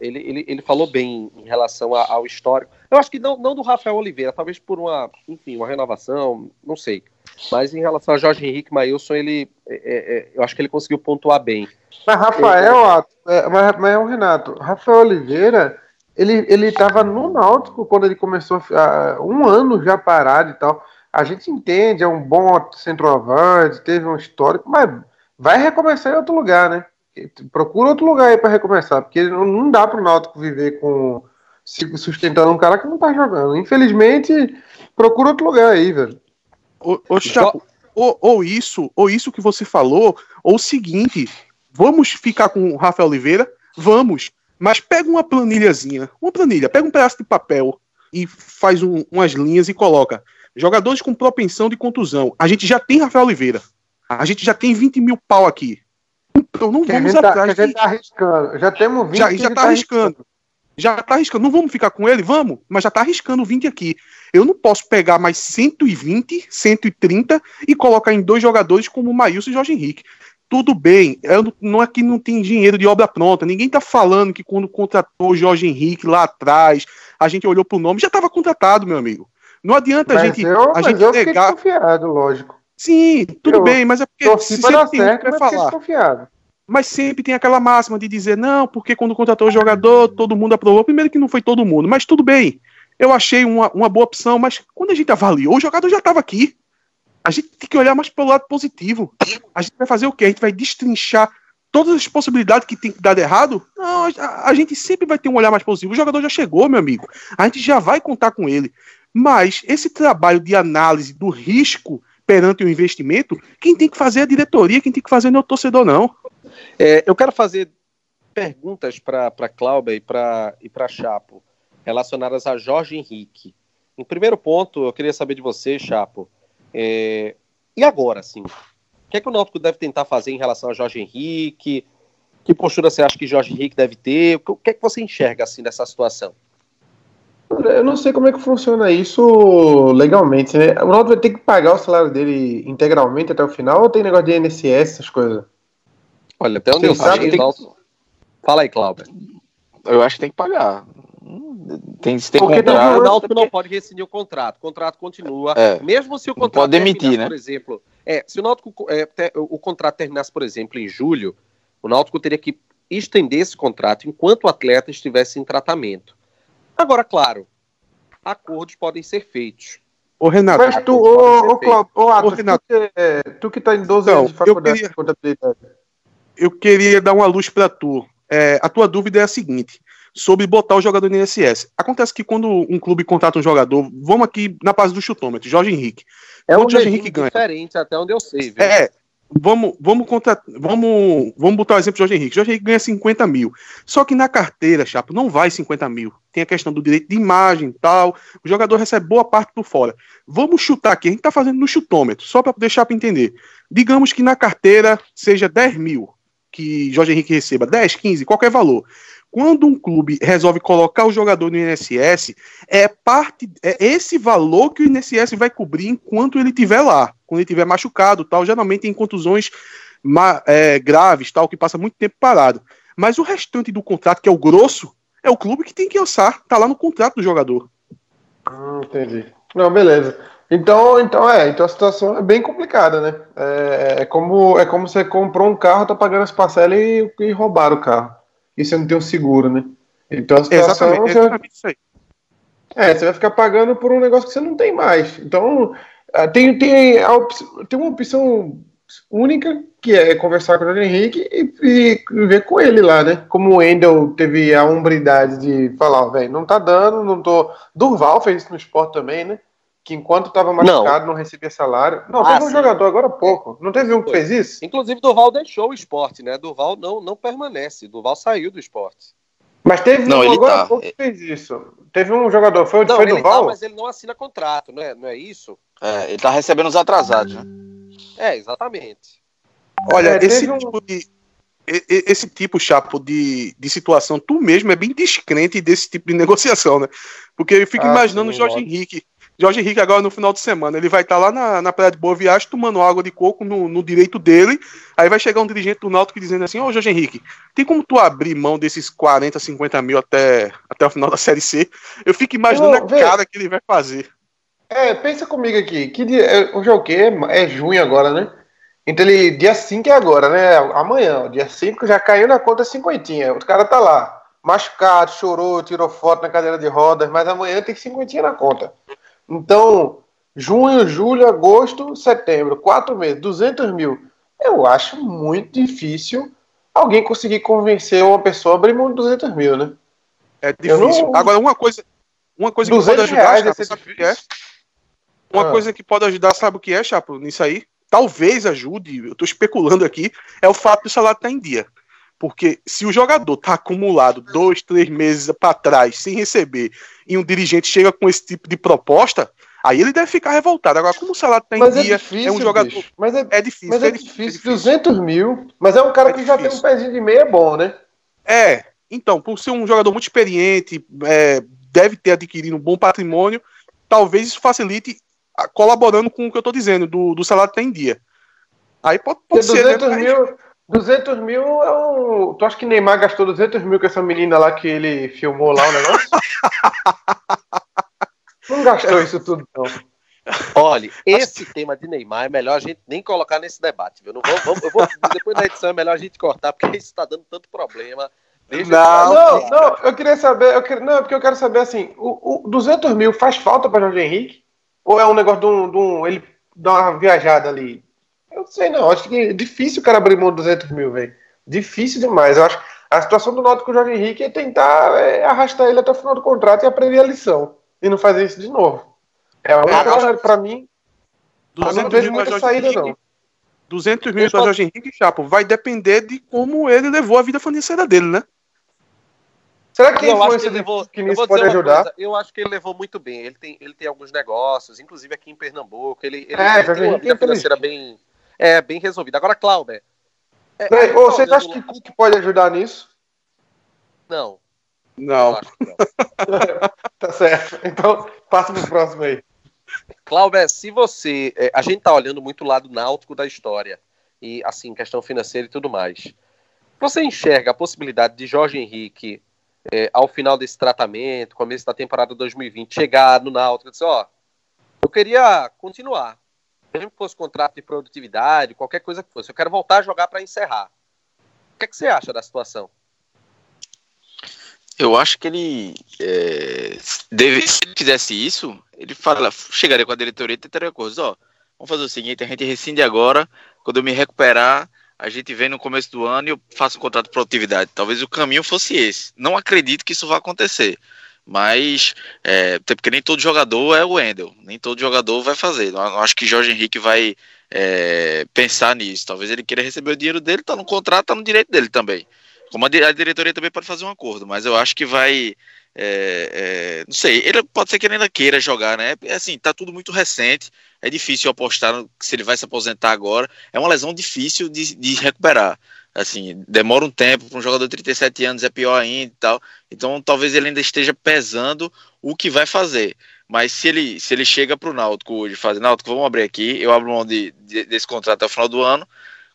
ele, ele, ele falou bem em relação ao histórico. Eu acho que não, não do Rafael Oliveira, talvez por uma, enfim, uma renovação, não sei. Mas em relação a Jorge Henrique Mailson, ele, é, é, é eu acho que ele conseguiu pontuar bem. Mas Rafael, é, mas, mas o Renato, Rafael Oliveira, ele, ele estava no Náutico quando ele começou, a, um ano já parado e tal a gente entende, é um bom centroavante, teve um histórico, mas vai recomeçar em outro lugar, né? Procura outro lugar aí para recomeçar, porque não dá para o Náutico viver com sustentando um cara que não tá jogando. Infelizmente, procura outro lugar aí, velho. Ô, ô Chapo, ou, ou, isso, ou isso que você falou, ou o seguinte, vamos ficar com o Rafael Oliveira? Vamos, mas pega uma planilhazinha, uma planilha, pega um pedaço de papel e faz um, umas linhas e coloca Jogadores com propensão de contusão. A gente já tem Rafael Oliveira. A gente já tem 20 mil pau aqui. Então não que vamos tá- atrás. Tá, a gente tá arriscando. Já temos 20. Já, já tá, tá arriscando. arriscando. Já tá arriscando. Não vamos ficar com ele? Vamos. Mas já tá arriscando 20 aqui. Eu não posso pegar mais 120, 130 e colocar em dois jogadores como o Maílson e Jorge Henrique. Tudo bem, eu, não é que não tem dinheiro de obra pronta. Ninguém tá falando que quando contratou o Jorge Henrique lá atrás, a gente olhou pro nome, já estava contratado, meu amigo. Não adianta mas a gente, eu, a gente eu negar. lógico. Sim, tudo eu bem, mas é porque se sempre tem certo, que vai falar. Mas sempre tem aquela máxima de dizer, não, porque quando contratou o jogador, todo mundo aprovou. Primeiro que não foi todo mundo, mas tudo bem. Eu achei uma, uma boa opção, mas quando a gente avaliou, o jogador já estava aqui. A gente tem que olhar mais pelo lado positivo. A gente vai fazer o quê? A gente vai destrinchar todas as possibilidades que tem dar errado? Não, a, a, gente sempre vai ter um olhar mais positivo. O jogador já chegou, meu amigo. A gente já vai contar com ele. Mas esse trabalho de análise do risco perante o investimento, quem tem que fazer é a diretoria, quem tem que fazer não é o torcedor, não. É, eu quero fazer perguntas para Cláudia e para e Chapo relacionadas a Jorge Henrique. Em primeiro ponto, eu queria saber de você, Chapo. É, e agora, assim, o que é que o Náutico deve tentar fazer em relação a Jorge Henrique? Que postura você acha que Jorge Henrique deve ter? O que é que você enxerga, assim, dessa situação? Eu não sei como é que funciona isso legalmente, né? O Náutico vai ter que pagar o salário dele integralmente até o final ou tem negócio de INSS, essas coisas? Olha, até onde eu sei, tem... Fala aí, Cláudio. Eu acho que tem que pagar. Tem, tem Porque contrato, o Náutico não pode rescindir o contrato. O contrato continua. É, mesmo se o contrato pode demitir, né? por exemplo, é, se o Náutico é, te, o contrato terminasse, por exemplo, em julho, o Náutico teria que estender esse contrato enquanto o atleta estivesse em tratamento. Agora, claro, acordos podem ser feitos. Ô, Renato. Mas tu, ô, ô, Cláudio, ô, Atos, Renato, tu, que, é, tu que tá em 12 anos de faculdade eu queria, eu queria dar uma luz para tu. É, a tua dúvida é a seguinte: sobre botar o jogador no INSS. Acontece que quando um clube contrata um jogador, vamos aqui na base do chutômetro, Jorge Henrique. É um Jorge Henrique ganha. diferente até onde eu sei, viu? É, vamos, vamos, contra, vamos, vamos botar o exemplo de Jorge Henrique. Jorge Henrique ganha 50 mil. Só que na carteira, Chapo, não vai 50 mil. Tem a questão do direito de imagem tal. O jogador recebe boa parte por fora. Vamos chutar aqui, a gente tá fazendo no chutômetro, só para deixar para entender. Digamos que na carteira seja 10 mil que Jorge Henrique receba, 10, 15, qualquer valor. Quando um clube resolve colocar o jogador no INSS, é parte é esse valor que o INSS vai cobrir enquanto ele estiver lá, quando ele estiver machucado, tal, geralmente em contusões é, graves, tal, que passa muito tempo parado. Mas o restante do contrato, que é o grosso, é o clube que tem que alçar, tá lá no contrato do jogador. Hum, entendi. Não, beleza. Então, então é, então a situação é bem complicada, né? É, é como é como você comprou um carro, tá pagando as parcelas e, e roubaram o carro. E você não tem um seguro, né? Então a situação exatamente, exatamente isso aí. É, você vai ficar pagando por um negócio que você não tem mais. Então, é, tem, tem, tem uma opção única, que é conversar com o Henrique e, e, ver com ele lá, né? Como o Wendel teve a umbridade de falar, velho, não tá dando, não tô. Durval fez isso no esporte também, né? Que enquanto estava machucado não. não. recebia salário. Não, ah, teve um sim. jogador agora há pouco. Não teve um que fez isso? Inclusive, Duval deixou o esporte, né? Duval não, não permanece. Duval saiu do esporte. Mas teve não, um agora tá. há pouco que fez isso. Teve um jogador, foi, não, foi ele Duval? Tá, mas ele não assina contrato, não é, não é isso? É, ele tá recebendo os atrasados, né? É, exatamente. Olha, é, esse tipo um... de esse tipo, Chapo, de, de situação, tu mesmo é bem descrente desse tipo de negociação, né? Porque eu fico ah, imaginando o Jorge Henrique Jorge Henrique agora no final de semana, ele vai estar tá lá na, na Praia de Boa Viagem tomando água de coco no, no, direito dele, aí vai chegar um dirigente do Náutico dizendo assim, ô oh, Jorge Henrique, tem como tu abrir mão desses 40, 50 mil até, até o final da Série C? Eu fico imaginando a cara que ele vai fazer. É, pensa comigo aqui, que dia, é, hoje é o quê? É junho agora, né? Então ele, dia 5 é agora, né? Amanhã, dia 5 já caiu na conta cinquentinha, o cara tá lá, machucado, chorou, tirou foto na cadeira de rodas, mas amanhã tem cinquentinha na conta. Então, junho, julho, agosto, setembro, quatro meses, 200 mil. Eu acho muito difícil alguém conseguir convencer uma pessoa a abrir mão de 200 mil, né? É difícil. Não... Agora, uma coisa, uma coisa que pode ajudar, reais, Chapo, sabe o que é? Uma ah. coisa que pode ajudar, sabe o que é, Chapo, nisso aí? Talvez ajude, eu estou especulando aqui, é o fato do salário estar em dia. Porque se o jogador tá acumulado dois, três meses para trás sem receber e um dirigente chega com esse tipo de proposta, aí ele deve ficar revoltado. Agora, como o salário tá em mas é dia, é, difícil, é um jogador. Mas é, é, difícil. Mas é, é difícil, difícil. 200 mil. Mas é um cara é que difícil. já tem um pezinho de meia bom, né? É. Então, por ser um jogador muito experiente, é, deve ter adquirido um bom patrimônio, talvez isso facilite colaborando com o que eu tô dizendo, do, do salário tá em dia. Aí pode, pode ser. 200 né? mil. 200 mil é um. Tu acha que Neymar gastou 200 mil com essa menina lá que ele filmou lá o negócio? não gastou isso tudo, não. Olha, esse tema de Neymar é melhor a gente nem colocar nesse debate, viu? Não vou, vamos, eu vou, depois da edição é melhor a gente cortar, porque isso está dando tanto problema. Deixa não, não, não, eu queria saber, eu queria, não, porque eu quero saber assim, o, o 200 mil faz falta para Jorge Henrique? Ou é um negócio de um, de um ele dar uma viajada ali? Eu não sei, não. Acho que é difícil o cara abrir mão de 200 mil, velho. Difícil demais. Eu acho a situação do Náutico com o Jorge Henrique é tentar é, arrastar ele até o final do contrato e aprender a lição. E não fazer isso de novo. É uma coisa, pra mim, 200 não vejo muita saída, Henrique, não. 200 mil para Jorge Henrique, Chapo, vai depender de como ele levou a vida financeira dele, né? Será que eu a acho que influência ele levou, eu Vinícius vou pode ajudar? coisa, eu acho que ele levou muito bem. Ele tem, ele tem alguns negócios, inclusive aqui em Pernambuco. Ele, ele, É, ele tem uma vi, vida tem financeira bem, é, bem resolvida. Agora, Cláudio, é, Peraí, gente ô, vocês acham que Cook pode ajudar nisso? Não, Não. não. Tá certo. Então, passa pro próximo aí. Cláudio, se você. é, a gente tá olhando muito o lado náutico da história. E, assim, questão financeira e tudo mais. Você enxerga a possibilidade de Jorge Henrique, é, ao final desse tratamento, começo da temporada 2020, chegar no Náutico e dizer: Ó, eu queria continuar. Mesmo que fosse contrato de produtividade, qualquer coisa que fosse. Eu quero voltar a jogar para encerrar. O que, é que você acha da situação? Eu acho que ele é, deve, se ele fizesse isso, ele fala, chegaria com a diretoria e tentaria coisas, ó, vamos fazer o seguinte, a gente rescinde agora, quando eu me recuperar, a gente vem no começo do ano e eu faço um contrato de produtividade. Talvez o caminho fosse esse. Não acredito que isso vá acontecer. Mas, é, porque nem todo jogador é o Wendel, nem todo jogador vai fazer. Não, acho que Jorge Henrique vai é, pensar nisso. Talvez ele queira receber o dinheiro dele, tá no contrato, tá no direito dele também. Como a, a diretoria também pode fazer um acordo, mas eu acho que vai. é, é, não sei, ele pode ser que ele ainda queira jogar, né? É Assim, tá tudo muito recente. É difícil apostar se ele vai se aposentar agora. É uma lesão difícil de, de recuperar. Assim, demora um tempo para um jogador de 37 anos, é pior ainda e tal. Então, talvez ele ainda esteja pesando o que vai fazer. Mas se ele, se ele chega para o Náutico hoje e faz, Náutico, vamos abrir aqui, eu abro mão de, de- desse contrato até o final do ano.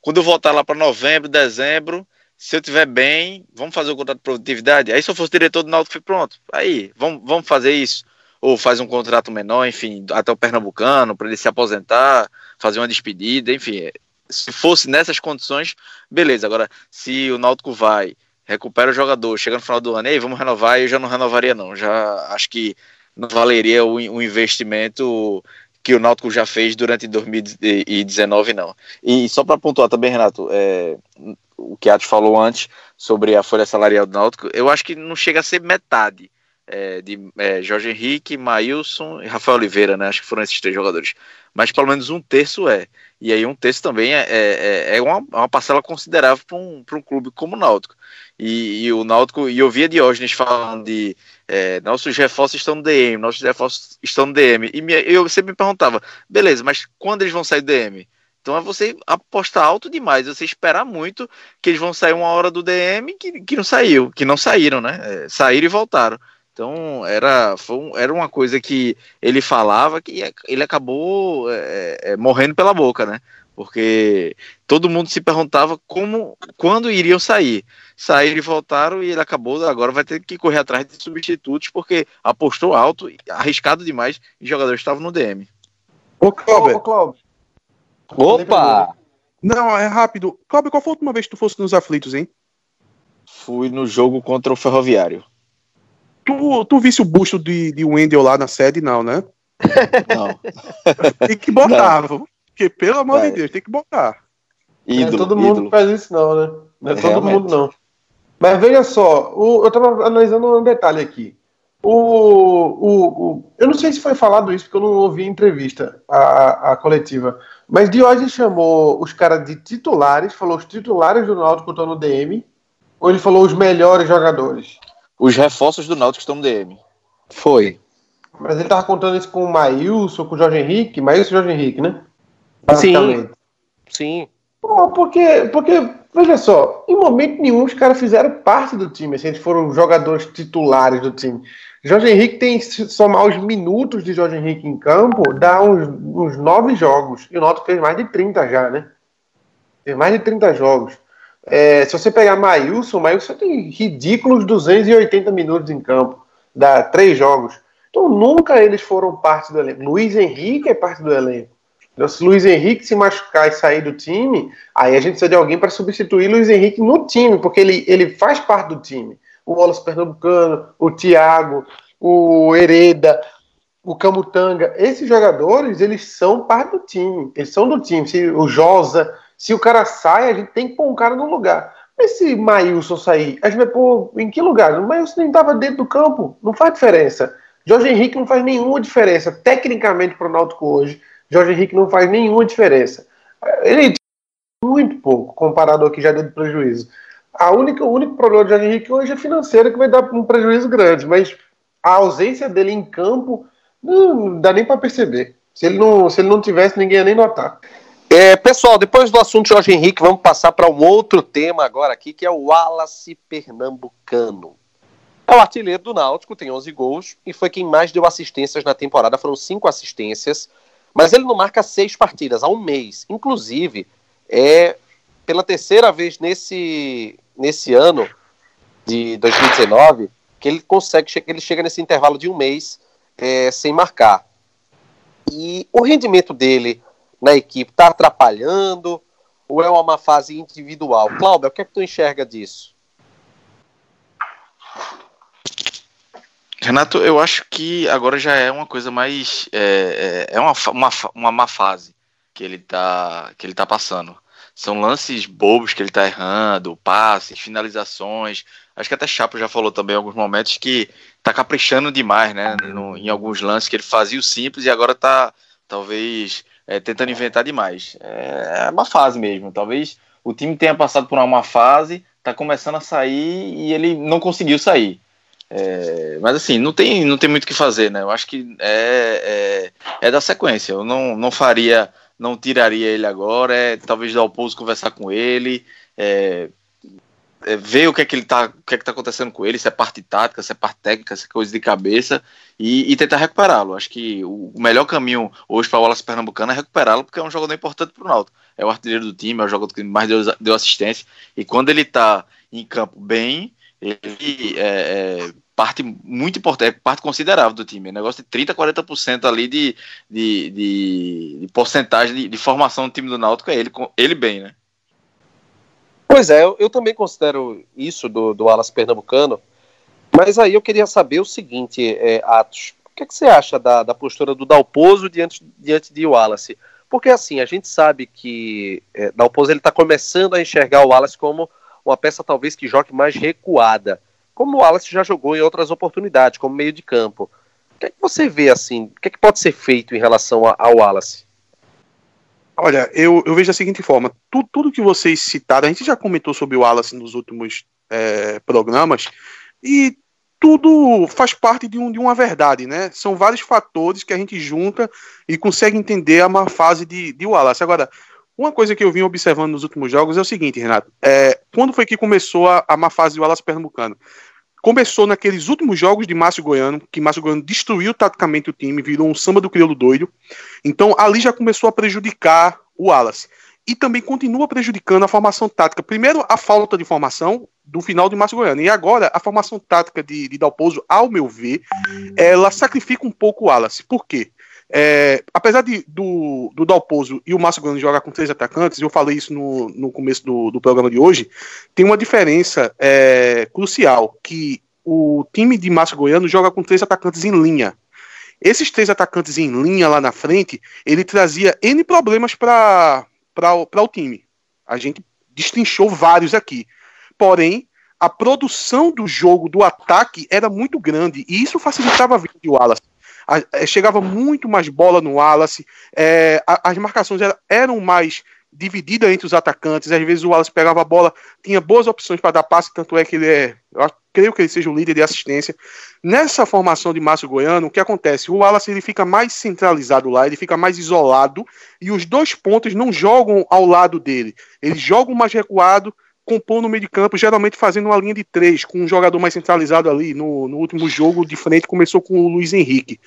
Quando eu voltar lá para novembro, dezembro, se eu tiver bem, vamos fazer o contrato de produtividade. Aí se eu fosse diretor do Náutico, pronto. Aí, vamos, vamos fazer isso. Ou faz um contrato menor, enfim, até o Pernambucano, para ele se aposentar, fazer uma despedida, enfim. Se fosse nessas condições, beleza. Agora, se o Náutico vai, recupera o jogador, chega no final do ano, ei, vamos renovar, eu já não renovaria, não. Já acho que não valeria o, o investimento que o Náutico já fez durante 2019, não. E só para pontuar também, Renato, é, o que Atos falou antes sobre a folha salarial do Náutico, eu acho que não chega a ser metade é, de é, Jorge Henrique, Maílson e Rafael Oliveira, né? Acho que foram esses três jogadores. Mas pelo menos um terço é. E aí um terço também é, é, é uma, é uma parcela considerável para um, um clube como o Náutico. E, e o Náutico, e eu via Diógenes falando de é, nossos reforços estão no DM, nossos reforços estão no DM. E me- eu sempre me perguntava, beleza, mas quando eles vão sair do DM? Então é você apostar alto demais, você esperar muito que eles vão sair uma hora do DM que, que não saiu, que não saíram, né? É, saíram e voltaram. Então era, foi um- era uma coisa que ele falava que ele acabou é, é, morrendo pela boca, né? Porque todo mundo se perguntava como, quando iriam sair. Saíram e voltaram e ele acabou, agora vai ter que correr atrás de substitutos porque apostou alto, arriscado demais e os jogadores estavam no DM. Ô, Ô, Cláudio, ô, Cláudio. Opa! não, é rápido. Cláudio, qual foi a última vez que tu fosse nos aflitos, hein? Fui no jogo contra o Ferroviário. Tu, tu visse o busto de, de Wendel lá na sede, não, né? Não. Tem que botar, viu? porque pelo amor Vai. de Deus, tem que botar. Não é Ídolo, todo mundo ídolo. que faz isso, não, né? Não é todo Realmente. mundo, não. Mas veja só, o- eu estava analisando um detalhe aqui. O, o, o- eu não sei se foi falado isso, porque eu não ouvi a entrevista, a, a coletiva. Mas Diógenes chamou os caras de titulares, falou os titulares do Náutico estão no DM, ou ele falou os melhores jogadores? Os reforços do Náutico estão no DM. Foi. Mas ele tava contando isso com o Maílson, com o Jorge Henrique, Maílson e Jorge Henrique, né? Sim. Basicamente. Sim. Pô, porque, porque, veja só, em momento nenhum os caras fizeram parte do time, assim, eles foram jogadores titulares do time. Jorge Henrique tem, se somar os minutos de Jorge Henrique em campo, dá uns, uns nove jogos. E o Náutico fez mais de 30 já, né? Fez mais de 30 jogos. É, se você pegar Maílson, Maílson tem ridículos 280 minutos em campo. Dá três jogos. Então nunca eles foram parte do elenco. Luiz Henrique é parte do elenco. Então, se Luiz Henrique se machucar e sair do time, aí a gente precisa de alguém para substituir Luiz Henrique no time, porque ele, ele faz parte do time. O Wallace Pernambucano, o Thiago, o Hereda, o Camutanga, esses jogadores, eles são parte do time. Eles são do time. Se o Josa, se o cara sai, a gente tem que pôr um cara no lugar. Mas se Maílson sair, a gente vai pôr em que lugar? O Maílson nem estava dentro do campo. Não faz diferença. Jorge Henrique não faz nenhuma diferença. Tecnicamente para o Náutico hoje, Jorge Henrique não faz nenhuma diferença. Ele muito pouco comparado ao que já deu de prejuízo. A única, o único problema do Jorge Henrique hoje é financeiro, que vai dar um prejuízo grande, mas a ausência dele em campo não dá nem para perceber. Se ele, não, se ele não tivesse, ninguém ia nem notar. É, pessoal, depois do assunto Jorge Henrique, vamos passar para um outro tema agora aqui, que é o Wallace Pernambucano. É o artilheiro do Náutico, tem 11 gols e foi quem mais deu assistências na temporada, foram cinco assistências, mas ele não marca seis partidas há um mês. Inclusive, é pela terceira vez nesse, nesse ano de 2019 que ele consegue, ele chega nesse intervalo de um mês é, sem marcar. E o rendimento dele na equipe está atrapalhando ou é uma fase individual? Cláudio, o que é que tu enxerga disso? Renato, eu acho que agora já é uma coisa mais. É, é, é uma, uma, uma má fase que ele tá, que ele tá passando. São lances bobos que ele tá errando, passes, finalizações. Acho que até Chapo já falou também em alguns momentos que tá caprichando demais, né? No, em alguns lances que ele fazia o simples e agora tá talvez é, tentando inventar demais. É, é uma fase mesmo. Talvez o time tenha passado por uma fase, tá começando a sair e ele não conseguiu sair. É, mas assim, não tem, não tem muito o que fazer, né? Eu acho que é, é, é da sequência. Eu não, não faria não tiraria ele agora, é talvez dar o pouso, conversar com ele, é, ver o que é que ele tá, o que é que tá acontecendo com ele, se é parte tática, se é parte técnica, se é coisa de cabeça e, e tentar recuperá-lo. Acho que o, melhor caminho hoje para o Wallace Pernambucano é recuperá-lo, porque é um jogador importante para o Náutico. É o artilheiro do time, é o jogador que mais deu, deu assistência e quando ele está em campo bem, ele é, é parte muito importante, é parte considerável do time. É negócio de 30%, 40% ali de, de, de, de porcentagem de, de, formação do time do Náutico é ele, ele bem, né? Pois é, eu, eu também considero isso do, do Alas Pernambucano, mas aí eu queria saber o seguinte, é, Atos, o que, é que você acha da, da postura do Dalpozo diante, diante de Wallace? Porque assim, a gente sabe que é, Dalpozo está começando a enxergar o Wallace como uma peça talvez que jogue mais recuada como o Wallace já jogou em outras oportunidades, como meio de campo. O que, é que você vê assim? O que, é que pode ser feito em relação ao Wallace? Olha, eu, eu vejo da seguinte forma: tudo, tudo que vocês citaram, a gente já comentou sobre o Wallace nos últimos é, programas, e tudo faz parte de, um, de uma verdade, né? São vários fatores que a gente junta e consegue entender a má fase de, de Wallace. Agora, uma coisa que eu vim observando nos últimos jogos é o seguinte, Renato. É, quando foi que começou a, a má fase do Wallace Pernambucano? Começou naqueles últimos jogos de Márcio Goiano, que Márcio Goiano destruiu taticamente o time, virou um samba do crioulo doido. Então ali já começou a prejudicar o Wallace. E também continua prejudicando a formação tática. Primeiro, a falta de formação do final de Márcio Goiano. E agora, a formação tática de, de Dalpozo, ao meu ver, ela sacrifica um pouco o Wallace. Por quê? É, apesar de, do, do Dalpozo e o Márcio Goiano jogar com três atacantes, eu falei isso no, no começo do, do programa de hoje, tem uma diferença é, crucial, que o time de Márcio Goiano joga com três atacantes em linha. Esses três atacantes em linha lá na frente, ele trazia N problemas para o time. A gente destrinchou vários aqui. Porém, a produção do jogo, do ataque, era muito grande. E isso facilitava a vida de Wallace a, é, chegava muito mais bola no Wallace, é, a, as marcações era, eram mais divididas entre os atacantes, às vezes o Wallace pegava a bola, tinha boas opções para dar passe, tanto é que ele é, eu creio que ele seja o líder de assistência. Nessa formação de Márcio Goiano, o que acontece? O Wallace ele fica mais centralizado lá, ele fica mais isolado, e os dois pontos não jogam ao lado dele, eles jogam mais recuado, compor no meio de campo, geralmente fazendo uma linha de três, com um jogador mais centralizado ali. No, no último jogo de frente começou com o Luiz Henrique.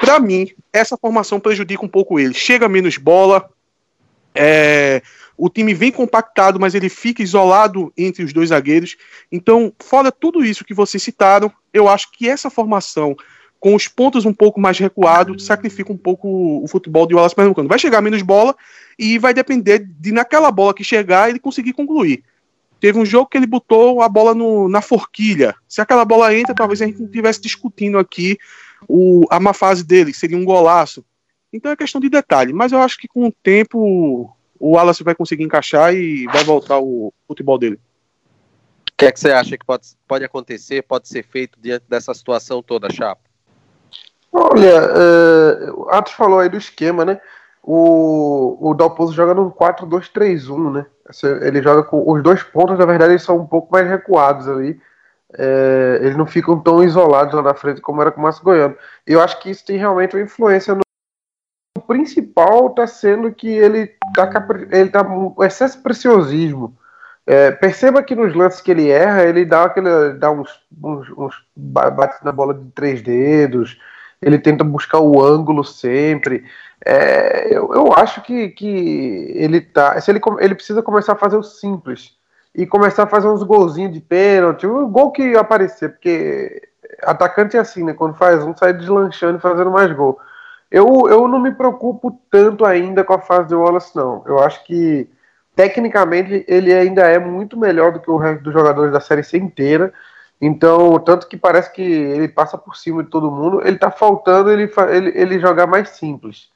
Para mim, essa formação prejudica um pouco ele. Chega menos bola, é, o time vem compactado, mas ele fica isolado entre os dois zagueiros. Então, fora tudo isso que vocês citaram, eu acho que essa formação com os pontos um pouco mais recuados, sacrifica um pouco o futebol de Wallace Pernambucano. Vai chegar menos bola e vai depender de naquela bola que chegar ele conseguir concluir. Teve um jogo que ele botou a bola no, na forquilha. Se aquela bola entra, talvez a gente não estivesse discutindo aqui o, a má fase dele, seria um golaço. Então é questão de detalhe. Mas eu acho que com o tempo o Wallace vai conseguir encaixar e vai voltar o futebol dele. O que é que você acha que pode, pode acontecer, pode ser feito diante dessa situação toda, Chapa? Olha, uh, Atos falou aí do esquema, né? O, o Dalpozo joga num 4-2-3-1, né? Ele joga com os dois pontos, na verdade, eles são um pouco mais recuados ali. É, eles não ficam tão isolados lá na frente como era com o Márcio Goiano. Eu acho que isso tem realmente uma influência no. O principal está sendo que ele está ele tá um excesso de preciosismo. É, perceba que nos lances que ele erra, ele dá aquele. dá uns, uns, uns na bola de três dedos, ele tenta buscar o ângulo sempre. É, eu, eu acho que, que ele tá. Se ele, ele precisa começar a fazer o simples e começar a fazer uns golzinhos de pênalti, o gol que aparecer, porque atacante é assim, né? Quando faz um, sai deslanchando e fazendo mais gol. Eu, eu não me preocupo tanto ainda com a fase do Wallace, não. Eu acho que tecnicamente ele ainda é muito melhor do que o resto dos jogadores da série C inteira. Então, tanto que parece que ele passa por cima de todo mundo, ele tá faltando ele, ele, ele jogar mais simples.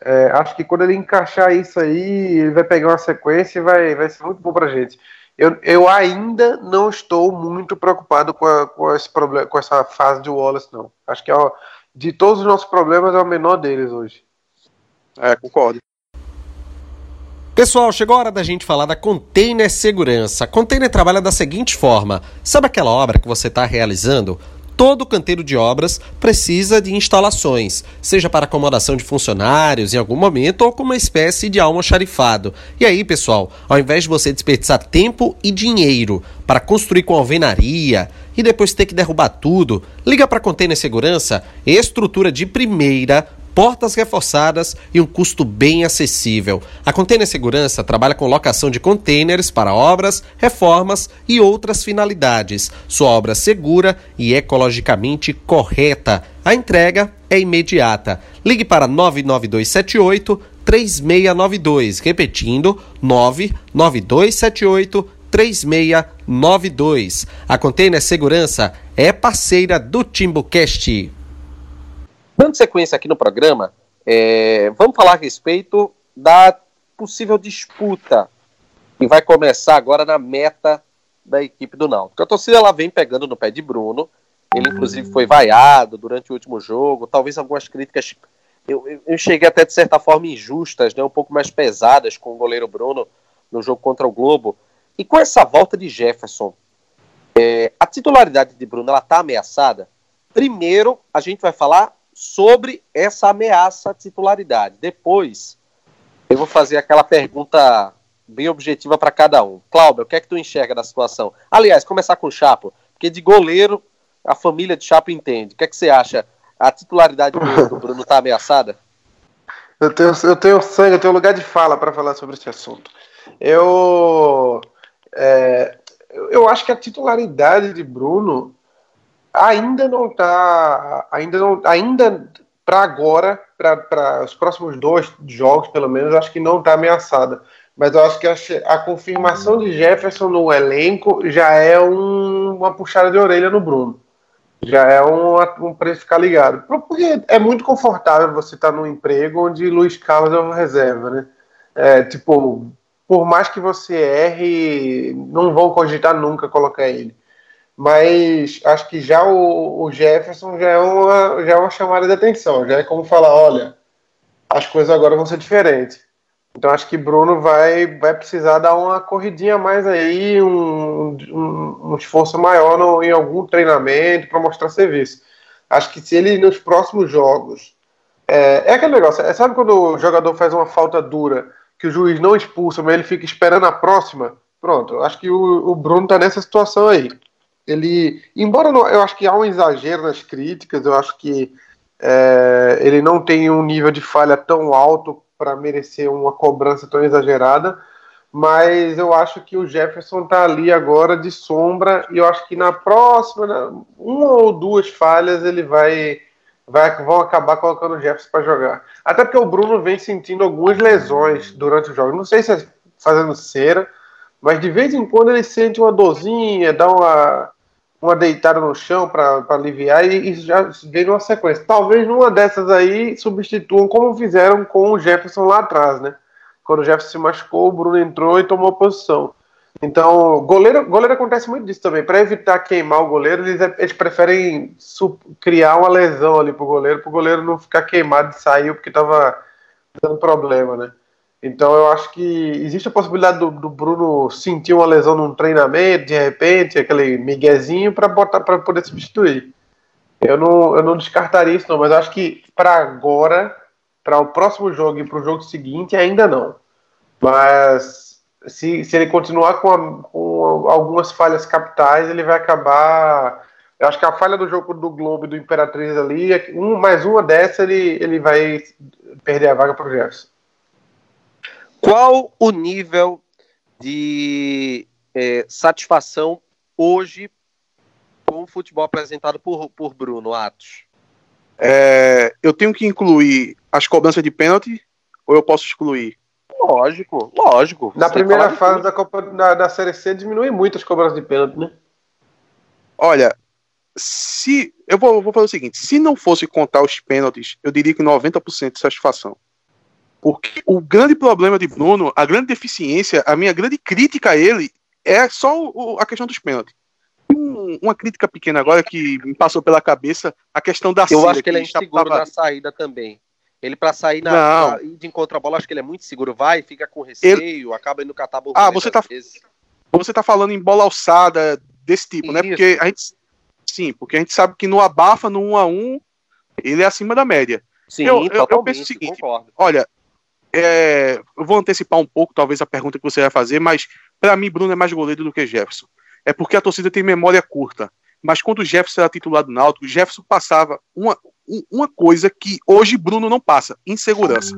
É, acho que quando ele encaixar isso aí, ele vai pegar uma sequência e vai, vai ser muito bom pra gente. Eu, eu ainda não estou muito preocupado com, a, com, esse problema, com essa fase de Wallace, não. Acho que é, de todos os nossos problemas é o menor deles hoje. É, concordo. Pessoal, chegou a hora da gente falar da Container Segurança. Container trabalha da seguinte forma: sabe aquela obra que você está realizando? Todo canteiro de obras precisa de instalações, seja para acomodação de funcionários em algum momento ou como uma espécie de almoxarifado. E aí, pessoal, ao invés de você desperdiçar tempo e dinheiro para construir com alvenaria e depois ter que derrubar tudo, liga para Container Segurança, estrutura de primeira portas reforçadas e um custo bem acessível. A Container Segurança trabalha com locação de containers para obras, reformas e outras finalidades. Sua obra segura e ecologicamente correta. A entrega é imediata. Ligue para 99278 3692, repetindo 99278 3692. A Container Segurança é parceira do Timbucast. Dando sequência aqui no programa, é, vamos falar a respeito da possível disputa que vai começar agora na meta da equipe do Náutico. A torcida ela vem pegando no pé de Bruno, ele inclusive foi vaiado durante o último jogo, talvez algumas críticas eu, eu cheguei até de certa forma injustas, né, um pouco mais pesadas com o goleiro Bruno no jogo contra o Globo. E com essa volta de Jefferson, é, a titularidade de Bruno ela está ameaçada. Primeiro, a gente vai falar sobre essa ameaça à titularidade. Depois, eu vou fazer aquela pergunta bem objetiva para cada um. Cláudio, o que é que tu enxerga da situação? Aliás, começar com o Chapo, porque de goleiro a família de Chapo entende. O que é que você acha? A titularidade do Bruno está ameaçada? Eu tenho, eu tenho sangue, eu tenho lugar de fala para falar sobre esse assunto. Eu, é, eu acho que a titularidade de Bruno ainda não está, ainda não, ainda para agora, para os próximos dois jogos pelo menos, acho que não está ameaçada. Mas eu acho que a, a, confirmação de Jefferson no elenco já é um, uma puxada de orelha no Bruno. Já é um, um preço ficar ligado. Porque é muito confortável você estar tá num emprego onde Luiz Carlos é uma reserva, né? É, tipo, por mais que você erre, não vão cogitar nunca colocar ele mas acho que já o, o, Jefferson já é, uma, já é uma chamada de atenção, já é como falar, olha, as coisas agora vão ser diferentes. Então acho que Bruno vai, vai precisar dar uma corridinha mais aí, um, um, um esforço maior no, em algum treinamento para mostrar serviço. Acho que se ele nos próximos jogos. É, é aquele negócio, é, sabe quando o jogador faz uma falta dura que o juiz não expulsa, mas ele fica esperando a próxima? Pronto, acho que o, o Bruno está nessa situação aí ele, embora não, eu acho que há um exagero nas críticas, eu acho que é, ele não tem um nível de falha tão alto para merecer uma cobrança tão exagerada, mas eu acho que o Jefferson está ali agora de sombra e eu acho que na próxima, né, uma ou duas falhas ele vai, vai vão acabar colocando o Jefferson para jogar. Até porque o Bruno vem sentindo algumas lesões durante o jogo. Não sei se é fazendo cera, mas de vez em quando ele sente uma dorzinha, dá uma uma deitada no chão para aliviar e, e já veio numa sequência. Talvez numa dessas aí substituam como fizeram com o Jefferson lá atrás, né? Quando o Jefferson se machucou, o Bruno entrou e tomou posição. Então, goleiro, goleiro acontece muito disso também. Para evitar queimar o goleiro, eles, eles preferem criar uma lesão ali pro goleiro, pro goleiro não ficar queimado e sair porque tava dando problema, né? Então eu acho que existe a possibilidade do, do Bruno sentir uma lesão num treinamento, de repente, aquele miguezinho para botar para poder substituir. Eu não, eu não descartaria isso, não, mas acho que para agora, para o próximo jogo e para o jogo seguinte, ainda não. Mas se, se ele continuar com, a, com algumas falhas capitais, ele vai acabar. Eu acho que a falha do jogo do Globo e do Imperatriz ali, um, mais uma dessa, ele, ele vai perder a vaga para o Jefferson. Qual o nível de é, satisfação hoje com o futebol apresentado por, por Bruno Atos? É, eu tenho que incluir as cobranças de pênalti ou eu posso excluir? Lógico, lógico. Na primeira fase da, Copa, da, da Série C diminui muito as cobranças de pênalti, né? Olha, se eu vou, vou fazer o seguinte: se não fosse contar os pênaltis, eu diria que 90% de satisfação. Porque o grande problema de Bruno, a grande deficiência, a minha grande crítica a ele é só o, a questão dos pênaltis. Um, uma crítica pequena agora que me passou pela cabeça a questão da Eu acho que ele é inseguro tava... na saída também. Ele para sair na, na, de encontrar a bola, acho que ele é muito seguro. Vai, fica com receio, ele... acaba indo catar a Ah, você tá vezes. Você tá falando em bola alçada desse tipo, né? Isso. né? Porque a gente sim, porque a gente sabe que no abafa no 1 a 1 ele é acima da média. Sim, eu, eu, eu penso o seguinte, concordo. olha, é, eu vou antecipar um pouco, talvez, a pergunta que você vai fazer, mas para mim, Bruno é mais goleiro do que Jefferson. É porque a torcida tem memória curta. Mas quando o Jefferson era titular do Náutico, Jefferson passava uma, uma coisa que hoje Bruno não passa: insegurança.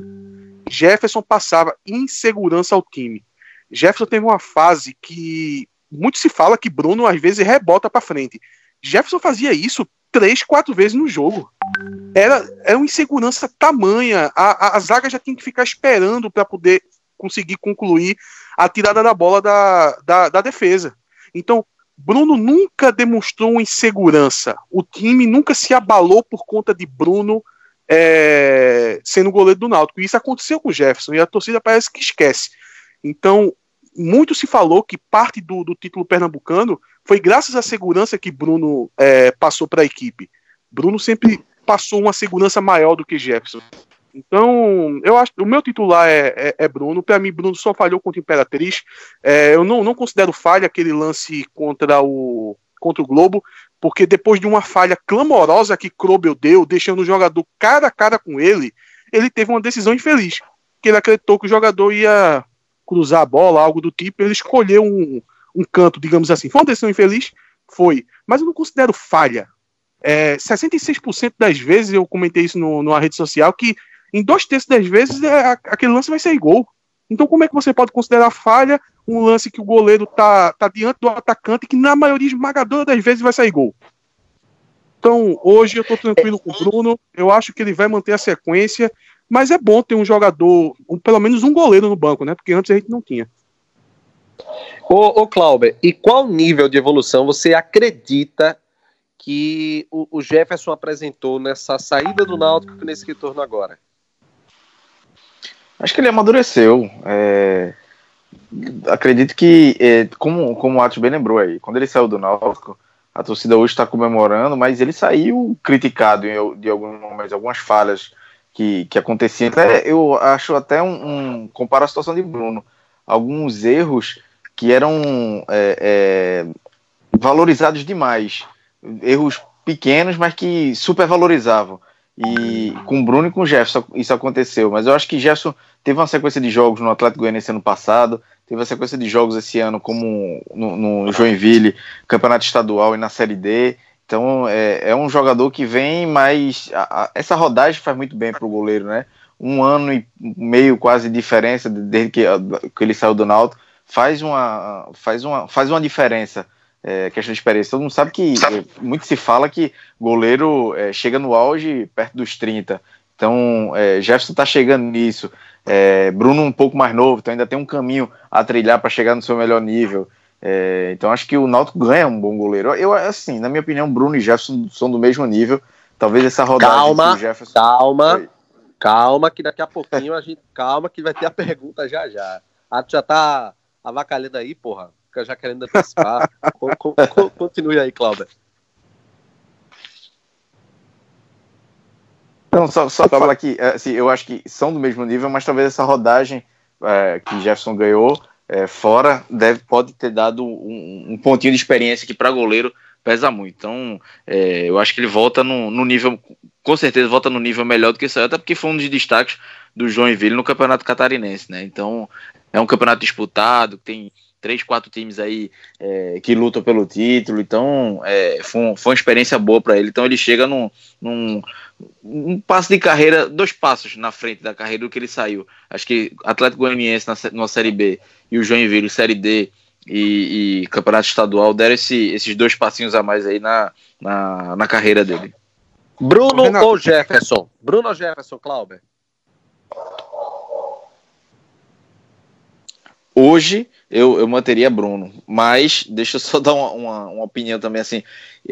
Jefferson passava insegurança ao time. Jefferson teve uma fase que muito se fala que Bruno às vezes rebota para frente. Jefferson fazia isso três, quatro vezes no jogo. Era, era uma insegurança tamanha. A, a, a zaga já tinha que ficar esperando para poder conseguir concluir a tirada da bola da, da, da defesa. Então, Bruno nunca demonstrou insegurança. O time nunca se abalou por conta de Bruno é, sendo goleiro do Náutico. Isso aconteceu com o Jefferson e a torcida parece que esquece. Então, muito se falou que parte do, do título pernambucano foi graças à segurança que Bruno é, passou para a equipe. Bruno sempre passou uma segurança maior do que Jefferson. Então, eu acho o meu titular é, é, é Bruno. Para mim, Bruno só falhou contra o Imperatriz. É, eu não, não considero falha aquele lance contra o, contra o Globo, porque depois de uma falha clamorosa que Krobel deu, deixando o jogador cara a cara com ele, ele teve uma decisão infeliz. Que ele acreditou que o jogador ia cruzar a bola, algo do tipo, ele escolheu um, um canto, digamos assim. Foi uma decisão infeliz? Foi. Mas eu não considero falha. É, 66% das vezes, eu comentei isso no, numa rede social, que em dois terços das vezes é, aquele lance vai ser gol. Então, como é que você pode considerar falha um lance que o goleiro tá, tá diante do atacante que na maioria esmagadora das vezes vai sair gol? Então, hoje eu tô tranquilo com o Bruno. Eu acho que ele vai manter a sequência. Mas é bom ter um jogador, um, pelo menos um goleiro no banco, né? Porque antes a gente não tinha. Ô, ô Clauber, e qual nível de evolução você acredita que o, o Jefferson apresentou nessa saída do Náutico nesse retorno agora? Acho que ele amadureceu. É... Acredito que, é, como, como o Atos bem lembrou aí, quando ele saiu do Náutico, a torcida hoje está comemorando, mas ele saiu criticado em, de algumas falhas que, que aconteciam. Até, eu acho até um, um comparo a situação de Bruno, alguns erros que eram é, é, valorizados demais, erros pequenos, mas que supervalorizavam. E com Bruno e com Jefferson isso aconteceu. Mas eu acho que Jefferson teve uma sequência de jogos no Atlético Goianiense ano passado, teve uma sequência de jogos esse ano, como no, no Joinville, Campeonato Estadual e na Série D. Então é, é um jogador que vem, mas a, a, essa rodagem faz muito bem para o goleiro, né? Um ano e meio quase de diferença desde que, que ele saiu do Náutico faz uma, faz uma, faz uma diferença. É, questão de experiência. Todo mundo sabe que é, muito se fala que goleiro é, chega no auge perto dos 30. Então, é, Jefferson está chegando nisso. É, Bruno um pouco mais novo, então ainda tem um caminho a trilhar para chegar no seu melhor nível. É, então acho que o Náutico ganha um bom goleiro. Eu, assim, na minha opinião, Bruno e Jefferson são do mesmo nível. Talvez essa rodada calma, Jefferson... Calma, calma, que daqui a pouquinho a gente... Calma que vai ter a pergunta já já. A já tá avacalhando aí, porra. Fica já querendo antecipar. Continue aí, Cláudia. Não, só, só falar que assim, eu acho que são do mesmo nível, mas talvez essa rodagem é, que Jefferson ganhou é, fora deve, pode ter dado um, um pontinho de experiência que para goleiro pesa muito. Então, é, eu acho que ele volta no, no, nível, com certeza volta no nível melhor do que isso, até porque foi um dos destaques do Joinville no Campeonato Catarinense, né? Então, é um campeonato disputado, tem três, quatro times aí é, que lutam pelo título, então é, foi, um, foi, uma experiência boa para ele. Então ele chega num, num um passo de carreira, dois passos na frente da carreira do que ele saiu. Acho que Atlético Goianiense na, na Série B e o Joinville, Série D e, e Campeonato Estadual, deram esse, esses dois passinhos a mais aí na, na, na carreira dele. Bruno Renato. ou Jefferson? Bruno ou Jefferson, Clauber? Hoje eu, eu manteria Bruno, mas deixa eu só dar uma, uma, uma, opinião também assim.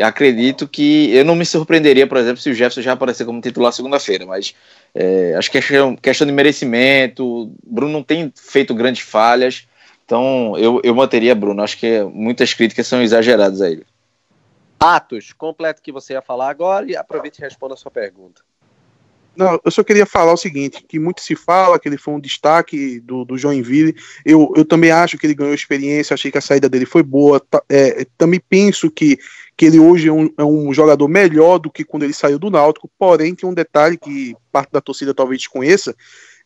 Acredito que eu não me surpreenderia, por exemplo, se o Jefferson já aparecer como titular segunda-feira, mas é, acho que é questão, questão de merecimento. Bruno não tem feito grandes falhas, então eu, eu manteria Bruno. Acho que muitas críticas são exageradas a ele. Atos, completo que você ia falar agora e aproveite e responda a sua pergunta. Não, eu só queria falar o seguinte, que muito se fala que ele foi um destaque do, do Joinville, eu, eu também acho que ele ganhou experiência, achei que a saída dele foi boa, é, também penso que, que ele hoje é um, é um jogador melhor do que quando ele saiu do Náutico, porém tem um detalhe que parte da torcida talvez desconheça,